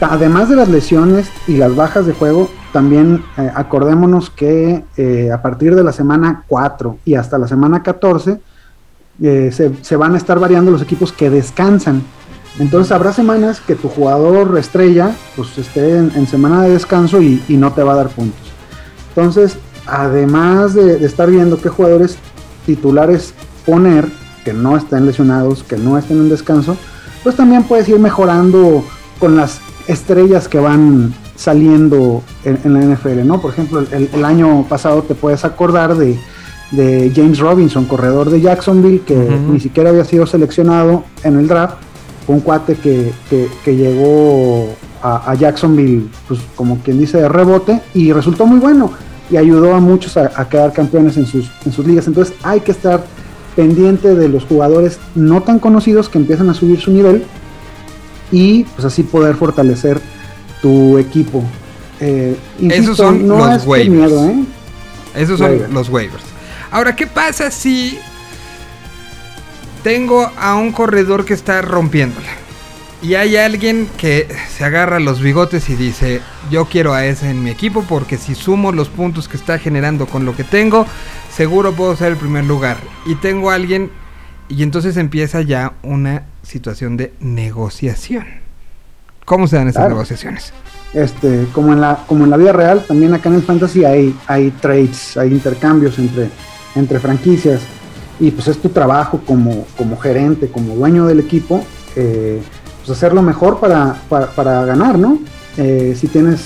Speaker 4: Además de las lesiones y las bajas de juego, también eh, acordémonos que a partir de la semana 4 y hasta la semana 14 eh, se, se van a estar variando los equipos que descansan. Entonces habrá semanas que tu jugador estrella pues esté en, semana de descanso y, y no te va a dar puntos. Entonces, además de, estar viendo qué jugadores titulares poner, que no estén lesionados, que no estén en descanso, pues también puedes ir mejorando con las estrellas que van saliendo en, la NFL, ¿no? Por ejemplo, el año pasado te puedes acordar de, de James Robinson, corredor de Jacksonville, que ni siquiera había sido seleccionado en el draft. Fue un cuate que, que- que llegó a, a Jacksonville, pues como quien dice, de rebote, y resultó muy bueno. Y ayudó a muchos a, a quedar campeones en sus, en sus ligas. Entonces hay que estar pendiente de los jugadores no tan conocidos que empiezan a subir su nivel y pues así poder fortalecer tu equipo. Eh, insisto,
Speaker 1: Esos son
Speaker 4: no
Speaker 1: los
Speaker 4: es
Speaker 1: waivers.
Speaker 4: miedo, ¿eh?
Speaker 1: Esos son
Speaker 4: Waivers.
Speaker 1: los waivers. Ahora, ¿qué pasa si tengo a un corredor que está rompiéndola? Y hay alguien que se agarra los bigotes y dice, yo quiero a ese en mi equipo porque si sumo los puntos que está generando con lo que tengo, seguro puedo ser el primer lugar. Y tengo a alguien y entonces empieza ya una situación de negociación. ¿Cómo se dan esas
Speaker 4: Claro.
Speaker 1: negociaciones?
Speaker 4: este, como en la, como en la vida real, también acá en el fantasy hay, hay trades, hay intercambios entre, entre franquicias. Y pues es tu trabajo como, como gerente, como dueño del equipo, eh, pues hacerlo mejor para, para, ganar, ¿no? Eh, si tienes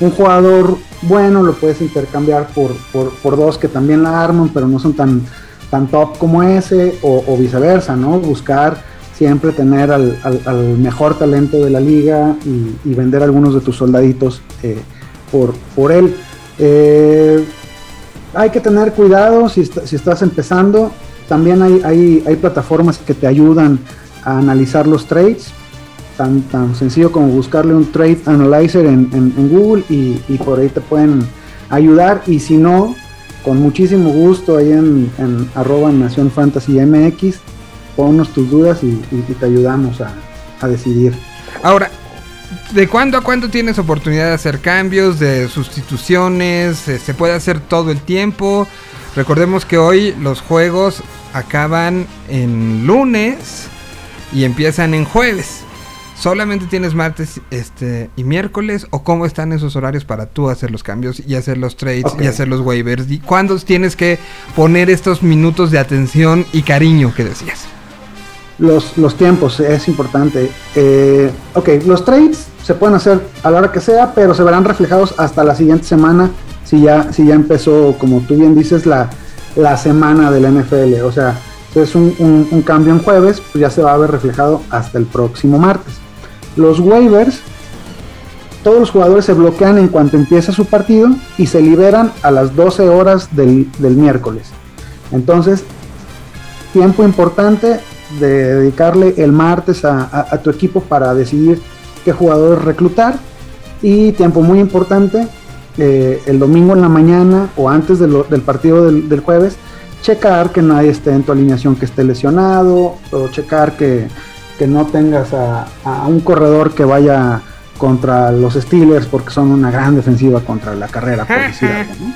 Speaker 4: un jugador bueno, lo puedes intercambiar por, por, dos que también la arman, pero no son tan, tan top como ese, o, viceversa, ¿no? Buscar siempre tener al, al- mejor talento de la liga y, vender algunos de tus soldaditos eh, por, por él. Hay que tener cuidado si, si estás empezando. También hay, hay, hay plataformas que te ayudan a analizar los trades. Tan, tan sencillo como buscarle un Trade Analyzer en, en- Google y, y por ahí te pueden ayudar. Y si no, con muchísimo gusto ahí en, en arroba Nación Fantasy MX, ponnos tus dudas y te ayudamos a, a decidir.
Speaker 1: Ahora, ¿de cuándo a cuándo tienes oportunidad de hacer cambios, de sustituciones? Eh, ¿Se puede hacer todo el tiempo? Recordemos que hoy los juegos acaban en lunes y empiezan en jueves. ¿Solamente tienes martes este, y miércoles? ¿O cómo están esos horarios para tú hacer los cambios y hacer los trades y hacer los waivers? ¿Y cuándo tienes que poner estos minutos de atención y cariño que decías?
Speaker 4: Los, los tiempos es importante. Eh, ok, los trades se pueden hacer a la hora que sea, pero se verán reflejados hasta la siguiente semana si ya, si ya empezó, como tú bien dices, la, la semana de la NFL. O sea, si es un, un- un cambio en jueves, pues ya se va a ver reflejado hasta el próximo martes. Los waivers, todos los jugadores se bloquean en cuanto empieza su partido y se liberan a las 12 horas del, del miércoles. Entonces, tiempo importante de dedicarle el martes a, a- a tu equipo para decidir qué jugadores reclutar y tiempo muy importante eh, el domingo en la mañana o antes de lo- del partido del, del jueves checar que nadie esté en tu alineación que esté lesionado o checar que, que no tengas a, a un corredor que vaya contra los Steelers porque son una gran defensiva contra la carrera por decir algo, ¿no?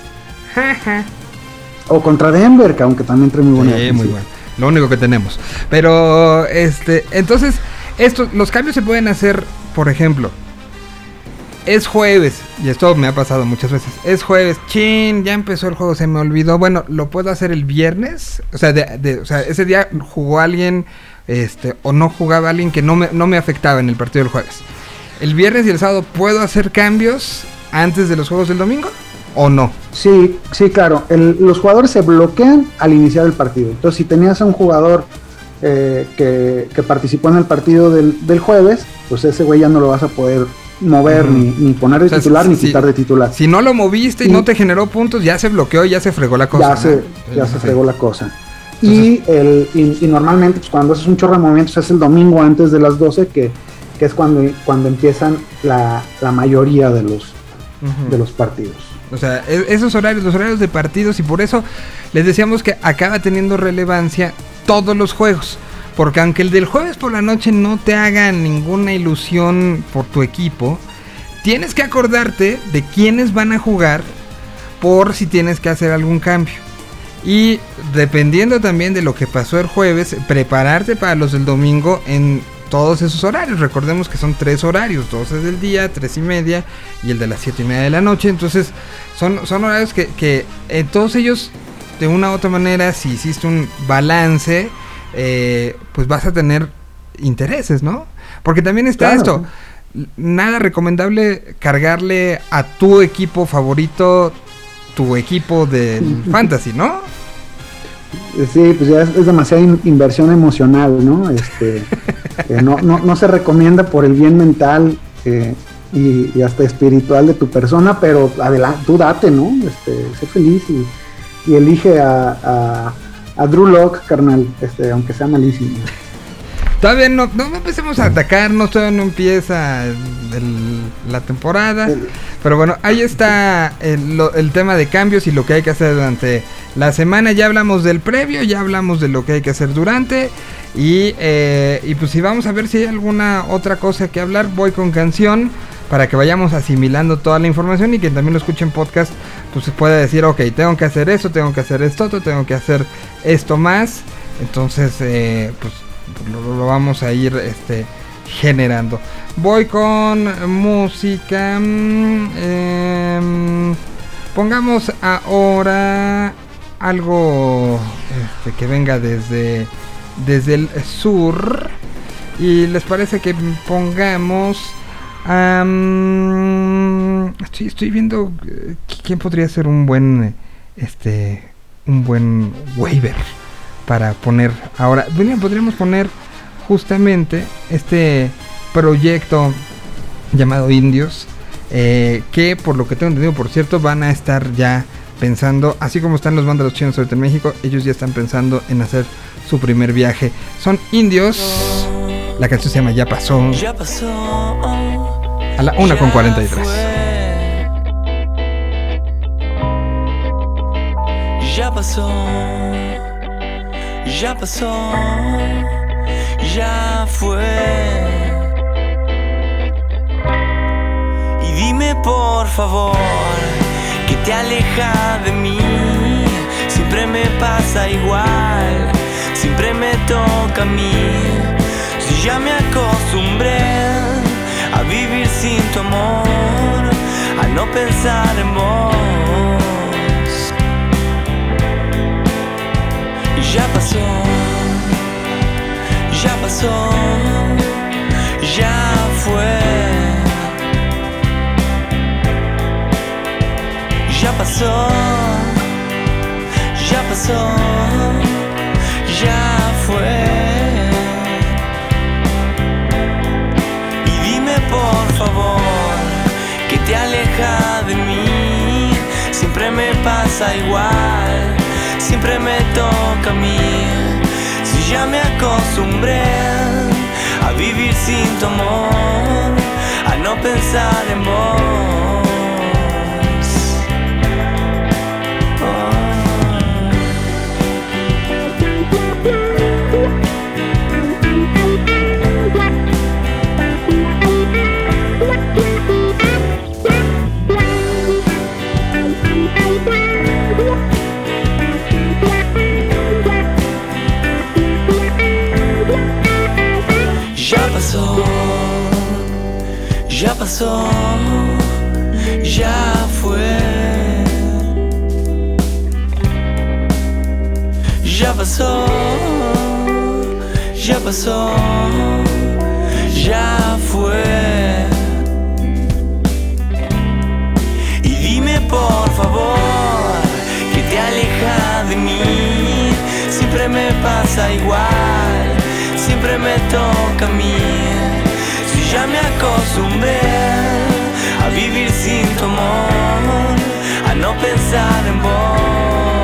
Speaker 4: o contra Denver que aunque también trae muy buena
Speaker 1: Sí, muy
Speaker 4: defensiva.
Speaker 1: bueno. Lo único que tenemos. Pero, este, entonces, estos, los cambios se pueden hacer, por ejemplo, es jueves, y esto me ha pasado muchas veces, es jueves, chin, ya empezó el juego, se me olvidó, bueno, lo puedo hacer el viernes, o sea, de, de- o sea ese día jugó alguien, este, o no jugaba alguien que no me, no me afectaba en el partido del jueves. El viernes y el sábado, ¿puedo hacer cambios antes de los juegos del domingo? ¿O no?
Speaker 4: Sí, sí, claro. El- los jugadores se bloquean al iniciar el partido. Entonces, si tenías a un jugador eh, que, que participó en el partido del, del jueves, pues ese güey ya no lo vas a poder mover ni, ni poner de
Speaker 1: O sea,
Speaker 4: titular ni quitar de titular.
Speaker 1: Si no lo moviste y
Speaker 4: Y-
Speaker 1: no te generó puntos, ya se bloqueó, ya se fregó la cosa.
Speaker 4: ya
Speaker 1: ¿no?
Speaker 4: se, ya se fregó la cosa. y, el, y, y normalmente pues, cuando haces un chorro de movimientos es el domingo antes de las 12 que, que es cuando, cuando empiezan la, la mayoría de los, de los partidos.
Speaker 1: O sea, e- esos horarios, los horarios de partidos, y por eso les decíamos que acaba teniendo relevancia todos los juegos. Porque aunque el del jueves por la noche no te haga ninguna ilusión por tu equipo, tienes que acordarte de quiénes van a jugar por si tienes que hacer algún cambio. Y dependiendo también de lo que pasó el jueves, prepararte para los del domingo en todos esos horarios. Recordemos que son tres horarios, 12 del día, 3 y media y el de las 7 y media de la noche. Entonces son, son horarios que, que en todos ellos, de una u otra manera, si hiciste un balance, eh, pues vas a tener intereses, ¿no? Porque también está
Speaker 4: Claro.
Speaker 1: esto. nada recomendable cargarle a tu equipo favorito tu equipo del fantasy, ¿no?
Speaker 4: Sí, pues ya es, es demasiada in- inversión emocional, ¿no? Este, eh, no, no, no se recomienda por el bien mental eh, y, y hasta espiritual de tu persona, pero adelante, tú date, ¿no? Este, sé feliz y, y elige a, a, a Drew Locke, carnal, este, aunque sea malísimo.
Speaker 1: Todavía no, no empecemos a atacarnos, todavía no empieza el- la temporada. Pero bueno, ahí está el, el tema de cambios y lo que hay que hacer durante la semana. Ya hablamos del previo, ya hablamos de lo que hay que hacer durante. Y, eh, y pues si vamos a ver si hay alguna otra cosa que hablar, voy con canción para que vayamos asimilando toda la información y que también lo escuchen podcast, pues se pueda decir, ok, tengo que hacer eso, tengo que hacer esto, tengo que hacer esto más. Entonces, eh, pues lo, vamos a ir este, generando. Voy con música. em, pongamos ahora algo este, que venga desde, desde el sur. Y les parece que pongamos. am, estoy, estoy viendo eh, quién podría ser un buen. Este. Un buen waiver para poner ahora. Podríamos poner justamente este proyecto llamado Indios, eh, que por lo que tengo entendido, por cierto, van a estar ya pensando, así como están los vándalos chinos ahorita en México, ellos ya están pensando en hacer su primer viaje. Son indios, la canción se llama Ya pasó,
Speaker 3: Ya pasó.
Speaker 1: a la 1 con 43.
Speaker 3: Ya pasó, ya pasó, ya fue. Y dime por favor que te aleja de mí. Siempre me pasa igual, siempre me toca a mí. Si ya me acostumbré a vivir sin tu amor, a no pensar en vos. Ya pasó, ya pasó, ya fue. Ya pasó, ya pasó, ya fue. Y dime por favor que te aleja de mí. Siempre me pasa igual, siempre me toca a mí. Si ya me acostumbré a vivir sin tu amor, a no pensar en vos. Ya pasó, ya fue. Ya pasó, ya pasó, ya fue. Y dime por favor que te aleja de mí. Siempre me pasa igual, siempre me toca a mí. Ya me acostumbré a vivir sin tu amor, a no pensar en vos.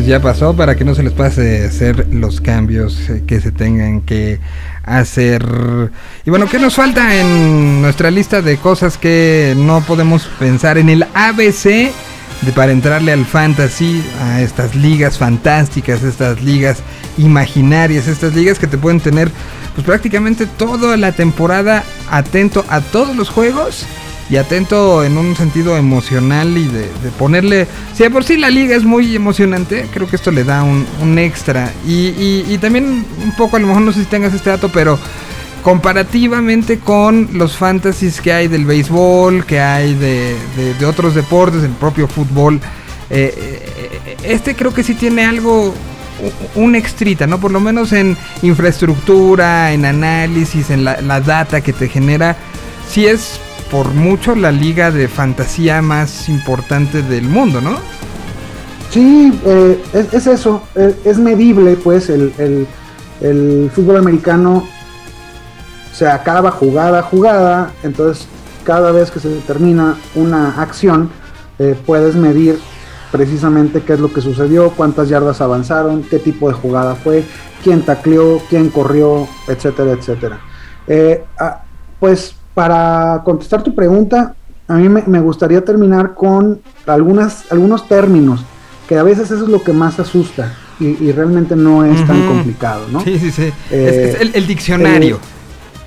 Speaker 1: Ya pasó para que no se les pase hacer los cambios eh, que se tengan que hacer. Y bueno, ¿qué nos falta en nuestra lista de cosas que no podemos pensar en el ABC? De para entrarle al fantasy, a estas ligas fantásticas, estas ligas imaginarias, estas ligas que te pueden tener pues prácticamente toda la temporada atento a todos los juegos y atento en un sentido emocional y de, ponerle... Si de por sí la liga es muy emocionante, creo que esto le da un, extra. Y, y- también un poco, a lo mejor no sé si tengas este dato, pero comparativamente con los fantasies que hay del béisbol, que hay de, de- otros deportes, el propio fútbol, eh, eh, este creo que sí tiene algo, un extrita, ¿no? Por lo menos en infraestructura, en análisis, en la, data que te genera, sí es por mucho la liga de fantasía más importante del mundo, ¿no?
Speaker 4: Sí, eh, es, es eso, eh, es medible, pues el, el- fútbol americano se acaba jugada a jugada, entonces cada vez que se termina una acción, eh, puedes medir precisamente qué es lo que sucedió, cuántas yardas avanzaron, qué tipo de jugada fue, quién tacleó, quién corrió, etcétera, etcétera. Ah, pues para contestar tu pregunta, a mí me, me gustaría terminar con algunas, algunos términos, que a veces eso es lo que más asusta y, y realmente no es tan complicado, ¿no?
Speaker 1: Sí, sí, sí. Es-
Speaker 4: Eh,
Speaker 1: es, el, el diccionario.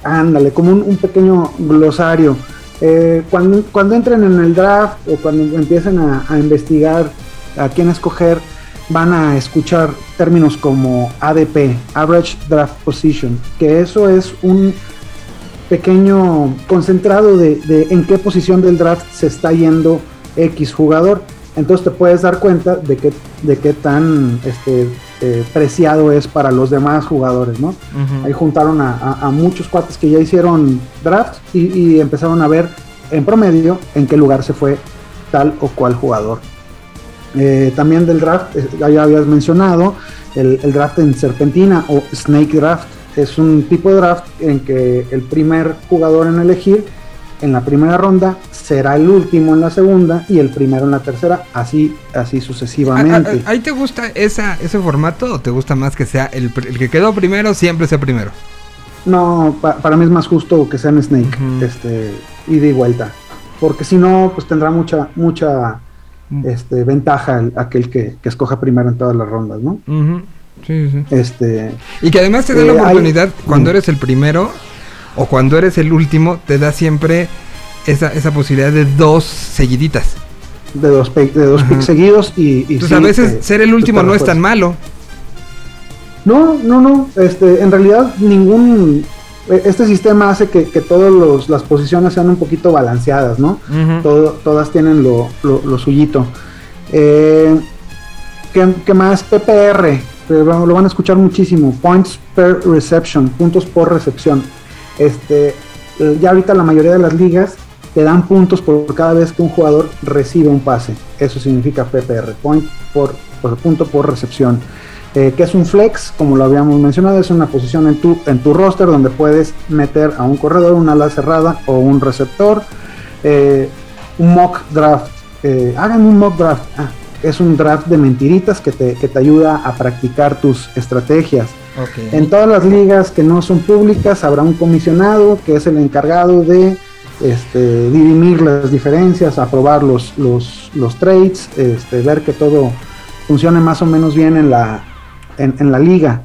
Speaker 4: Ándale, como un, un pequeño glosario. Eh, cuando, cuando entren en el draft o cuando empiecen a, a investigar a quién escoger, van a escuchar términos como ADP, Average Draft Position, que eso es un pequeño concentrado de, de en qué posición del draft se está yendo X jugador. Entonces te puedes dar cuenta de qué, de qué tan este, eh, preciado es para los demás jugadores, ¿no? Ahí juntaron a, a- a muchos cuates que ya hicieron draft y, y empezaron a ver en promedio en qué lugar se fue tal o cual jugador. Eh, también del draft, eh, ya habías mencionado, el, el draft en serpentina o snake draft. Es un tipo de draft en que el primer jugador en elegir en la primera ronda será el último en la segunda y el primero en la tercera, así, así
Speaker 1: ¿A- a-
Speaker 4: sucesivamente.
Speaker 1: ¿Ahí te gusta esa, ese formato o te gusta más que sea el, el que quedó primero siempre sea primero?
Speaker 4: No, pa- para mí es más justo que sean Snake, este, ida y vuelta. Porque si no, pues tendrá mucha, mucha
Speaker 1: Mm.
Speaker 4: este, ventaja el- aquel que, que escoja primero en todas las rondas, ¿no?
Speaker 1: Sí, sí.
Speaker 4: Este,
Speaker 1: Y que además te da la
Speaker 4: Eh, hay-
Speaker 1: oportunidad, cuando
Speaker 4: Mm.
Speaker 1: eres el primero o cuando eres el último, te da siempre esa, esa posibilidad de dos seguiditas.
Speaker 4: de dos, de dos picks seguidos y, y
Speaker 1: Entonces
Speaker 4: sí,
Speaker 1: a veces
Speaker 4: eh,
Speaker 1: ser el último
Speaker 4: pues,
Speaker 1: no es tan malo.
Speaker 4: No, no, no. Este, en realidad ningún eh, este sistema hace que, que todas las posiciones sean un poquito balanceadas, ¿no? Todo- todas tienen lo, lo, lo suyito. Eh, ¿qué, qué más? PPR, lo van a escuchar muchísimo. Points per reception, puntos por recepción. Este, eh, ya ahorita la mayoría de las ligas te dan puntos por cada vez que un jugador recibe un pase. Eso significa PPR, point por, por punto por recepción. Eh, que es un flex, como lo habíamos mencionado, es una posición en tu, en tu roster donde puedes meter a un corredor, una ala cerrada o un receptor. Eh, un mock draft. Eh, hagan un mock draft. Ah, es un draft de mentiritas que te, que te ayuda a practicar tus estrategias. En todas las ligas que no son públicas habrá un comisionado que es el encargado de este, dirimir las diferencias, aprobar los, los, los trades, este, ver que todo funcione más o menos bien en la, en, en la liga.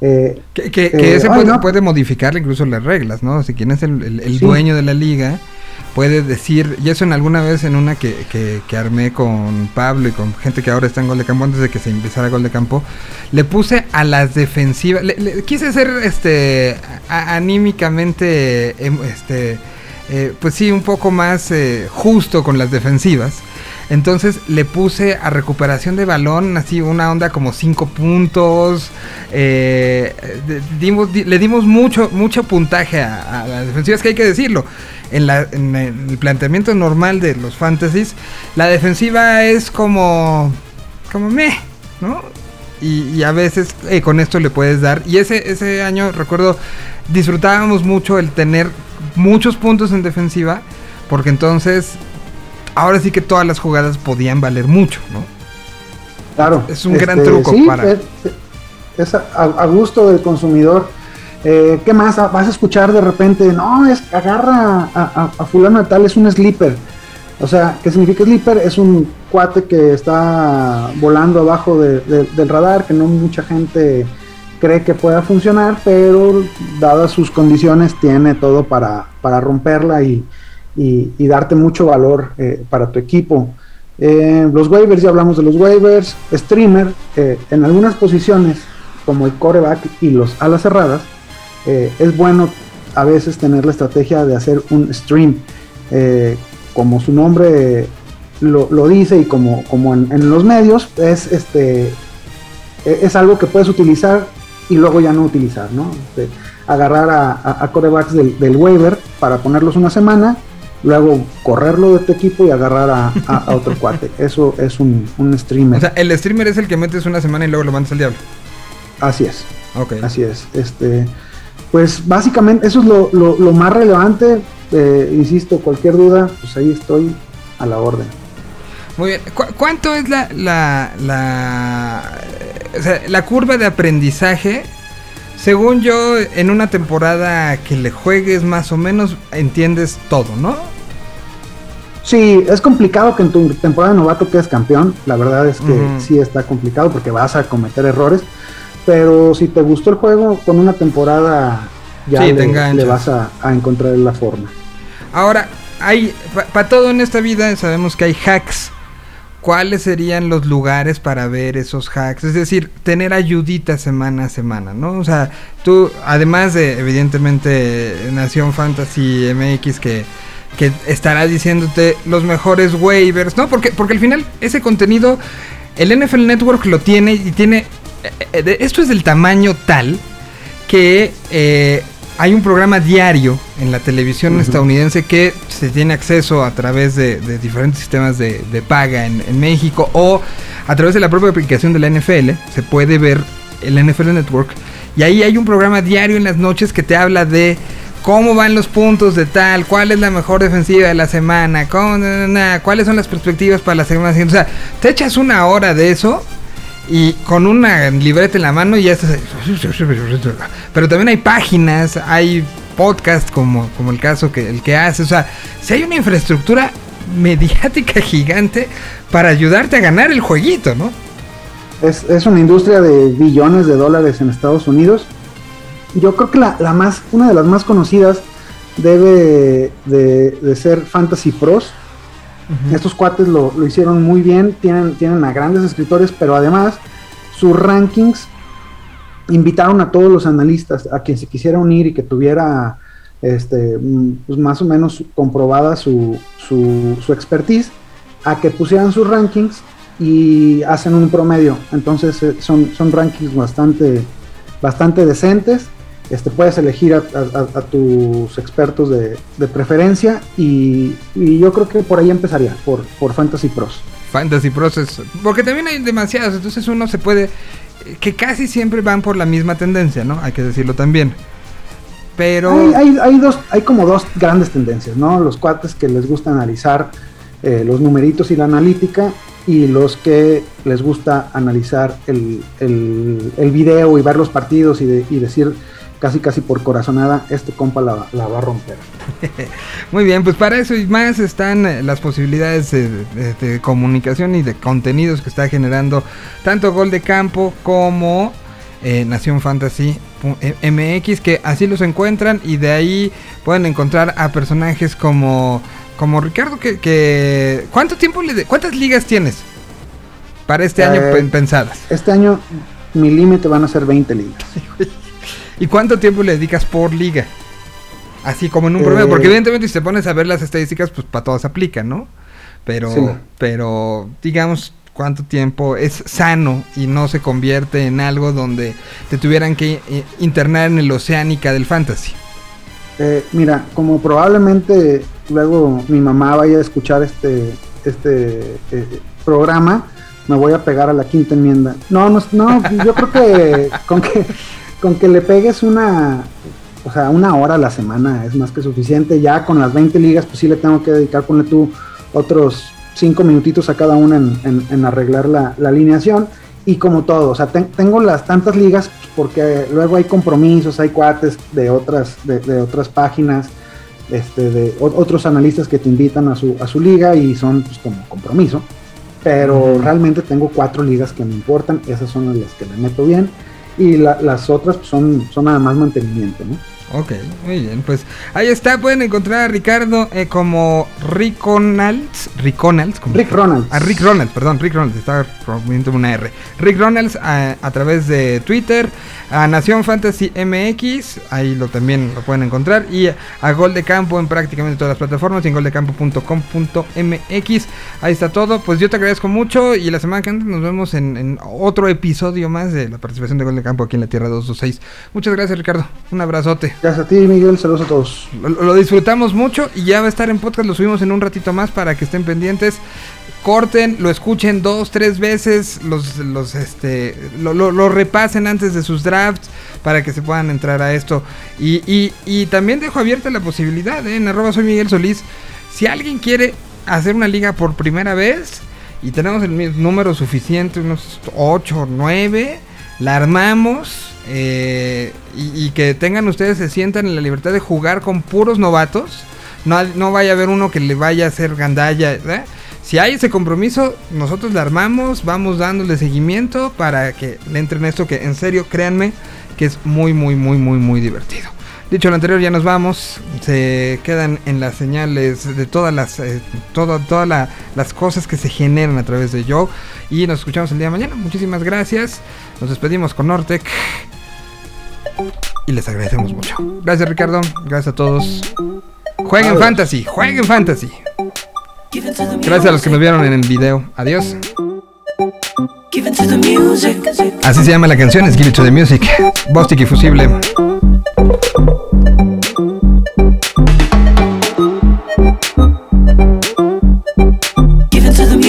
Speaker 4: Eh,
Speaker 1: Que, que,
Speaker 4: Eh,
Speaker 1: ese puede,
Speaker 4: no.
Speaker 1: puede modificar incluso las reglas, ¿no? Si quien es el, el- el
Speaker 4: Sí.
Speaker 1: dueño de la liga puede decir, y eso en alguna vez en una que, que, que armé con Pablo y con gente que ahora está en gol de campo antes de que se empezara gol de campo, le puse a las defensivas, le, quise ser este anímicamente em, este eh, pues sí un poco más eh, justo con las defensivas. Entonces le puse a recuperación de balón, así una onda como 5 puntos. eh, le dimos mucho, mucho puntaje a, a las defensivas, que hay que decirlo. En, la- en el planteamiento normal de los fantasies, la defensiva es como. como meh, ¿no? Y, y a veces eh, con esto le puedes dar. Y ese, ese año, recuerdo, disfrutábamos mucho el tener muchos puntos en defensiva, porque entonces ahora sí que todas las jugadas podían valer mucho, ¿no?
Speaker 4: Claro.
Speaker 1: Es un gran
Speaker 4: Este,
Speaker 1: truco
Speaker 4: sí,
Speaker 1: para...
Speaker 4: Es, es a, a gusto del consumidor. Eh, ¿Qué más? Ah, Vas a escuchar de repente, no, es agarra a, a- a fulano de tal, es un sleeper. O sea, ¿qué significa sleeper? Es un cuate que está volando abajo de- de- del radar, que no mucha gente cree que pueda funcionar, pero dadas sus condiciones tiene todo para, para romperla y, y- darte mucho valor eh, para tu equipo. Eh, los waivers, ya hablamos de los waivers. Streamer, eh, en algunas posiciones, como el coreback y los alas cerradas, es bueno a veces tener la estrategia de hacer un stream. Como su nombre lo, dice y como, como en, los medios, es, este, e- es algo que puedes utilizar y luego ya no utilizar, ¿no? Agarrar a, a- a corebacks del waiver para ponerlos una semana, luego correrlo de tu equipo y agarrar a, a- a otro cuate. Eso es un, un streamer.
Speaker 1: O sea, el streamer es el que metes una semana y luego lo mandas al diablo.
Speaker 4: Así es.
Speaker 1: Ok.
Speaker 4: Así es. Este, pues básicamente eso es lo, lo- lo más relevante. Eh, insisto, cualquier duda, pues ahí estoy a la orden.
Speaker 1: Muy bien. ¿Cu- ¿Cuánto es la, la, la, o sea, la curva de aprendizaje? Según yo, en una temporada que le juegues más o menos, entiendes todo, ¿no?
Speaker 4: Sí, es complicado que en tu temporada de novato quedes campeón. La verdad es que sí está complicado porque vas a cometer errores. Pero si te gustó el juego, con una temporada ya
Speaker 1: Sí, te
Speaker 4: le, vas a, a encontrar la forma.
Speaker 1: Ahora, hay para todo en esta vida sabemos que hay hacks. ¿Cuáles serían los lugares para ver esos hacks? Es decir, tener ayudita semana a semana, ¿no? O sea, tú, además de, evidentemente, Nación Fantasy MX que, que estará diciéndote los mejores waivers, ¿no? Porque, porque al final ese contenido, el NFL Network lo tiene y tiene... eh, eh, esto es del tamaño tal que eh, hay un programa diario en la televisión estadounidense que se tiene acceso a través de, de diferentes sistemas de, de paga en, en México o a través de la propia aplicación de la NFL. Se puede ver el NFL Network y ahí hay un programa diario en las noches que te habla de cómo van los puntos de tal, cuál es la mejor defensiva de la semana, cuáles son las perspectivas para la semana siguiente. O sea, te echas una hora de eso y con una libreta en la mano y ya estás. Pero también hay páginas, hay podcasts como, como el caso que el que hace. O sea, si hay una infraestructura mediática gigante para ayudarte a ganar el jueguito, ¿no?
Speaker 4: Es, es una industria de billones de dólares en Estados Unidos. Yo creo que la, la más, una de las más conocidas debe de, de ser Fantasy Pros. Estos cuates lo, lo hicieron muy bien, tienen, tienen a grandes escritores, pero además sus rankings invitaron a todos los analistas, a quien se quisiera unir y que tuviera este, mm, pues más o menos comprobada su, su, su expertise, a que pusieran sus rankings y hacen un promedio. Entonces eh, son, son rankings bastante, bastante decentes. Este, puedes elegir a, a- a- a tus expertos de, de preferencia y, y yo creo que por ahí empezaría, por, por Fantasy Pros.
Speaker 1: Fantasy Process. Porque también hay demasiados, entonces uno se puede... Que casi siempre van por la misma tendencia, ¿no? Hay que decirlo también. Pero...
Speaker 4: Hay, hay, hay dos, hay como dos grandes tendencias, ¿no? Los cuates que les gusta analizar eh, los numeritos y la analítica y los que les gusta analizar el, el, el video y ver los partidos y, de- y decir casi casi por corazonada, este compa la, la va a romper.
Speaker 1: Muy bien, pues para eso y más están eh, las posibilidades de, de- de comunicación y de contenidos que está generando tanto Gol de Campo como eh, Nación Fantasy eh, MX, que así los encuentran y de ahí pueden encontrar a personajes como, como Ricardo, que, que- ¿cuánto tiempo le de- ¿Cuántas ligas tienes para este año
Speaker 4: Eh,
Speaker 1: pen- pensadas?
Speaker 4: Este año mi límite van a ser 20 ligas.
Speaker 1: ¿Y cuánto tiempo le dedicas por liga? Así como en un
Speaker 4: Eh,
Speaker 1: promedio, porque evidentemente si te pones a ver las estadísticas, pues para todos aplica, ¿no? Pero,
Speaker 4: Sí.
Speaker 1: pero digamos cuánto tiempo es sano y no se convierte en algo donde te tuvieran que eh, internar en el oceánica del fantasy.
Speaker 4: Eh, mira, como probablemente luego mi mamá vaya a escuchar este, este eh, programa, me voy a pegar a la quinta enmienda. No, no, no yo creo que con que con que le pegues una, o sea, una hora a la semana es más que suficiente. Ya con las 20 ligas, pues sí le tengo que dedicar, ponle tú otros cinco minutitos a cada una en, en- en arreglar la, la alineación. Y como todo, o sea, ten- tengo las tantas ligas porque luego hay compromisos, hay cuates de otras, de, de otras páginas, este, de o- otros analistas que te invitan a su, a su liga y son pues, como compromiso. Pero realmente tengo cuatro ligas que me importan, esas son las que le meto bien. Y la- las otras pues, son, son nada más mantenimiento, ¿no?
Speaker 1: Ok, muy bien, pues ahí está, pueden encontrar a Ricardo eh, como Riconalds, Riconalds, como
Speaker 4: Rick Ronalds.
Speaker 1: A Rick Ronalds, perdón, Rick Ronalds, estaba poniendo una R. Rick Ronalds a, a través de Twitter, a Nación Fantasy MX, ahí lo también lo pueden encontrar, y a Gol de Campo en prácticamente todas las plataformas y en goldecampo.com.mx. Ahí está todo, pues yo te agradezco mucho y la semana que entra nos vemos en, en otro episodio más de la participación de Gol de Campo aquí en la Tierra 226. Muchas gracias Ricardo, un abrazote.
Speaker 4: Gracias a ti, Miguel. Saludos a todos.
Speaker 1: Lo, disfrutamos mucho y ya va a estar en podcast, lo subimos en un ratito más para que estén pendientes. Corten, lo escuchen dos, tres veces, los, los, este, lo, lo- lo repasen antes de sus drafts para que se puedan entrar a esto. Y, y- y también dejo abierta la posibilidad, ¿eh? arroba soy Miguel Solís. Si alguien quiere hacer una liga por primera vez y tenemos el número suficiente, unos 8 o 9, la armamos eh, y, que tengan ustedes, se sientan en la libertad de jugar con puros novatos. No, no vaya a haber uno que le vaya a hacer gandalla. Si hay ese compromiso, nosotros la armamos, vamos dándole seguimiento para que le entren esto que en serio, créanme, que es muy, muy, muy, muy, muy divertido. Dicho lo anterior, ya nos vamos. Se quedan en las señales de todas las, eh, la- las cosas que se generan a través de Joe. Y nos escuchamos el día de mañana. Muchísimas gracias. Nos despedimos con Nortec. Y les agradecemos mucho. Gracias Ricardo. Gracias a todos. Jueguen fantasy. Jueguen fantasy. Gracias a los que nos vieron en el video. Adiós. Así se llama la canción, es Give It to the Music. Bostic y Fusible.
Speaker 5: Give it to the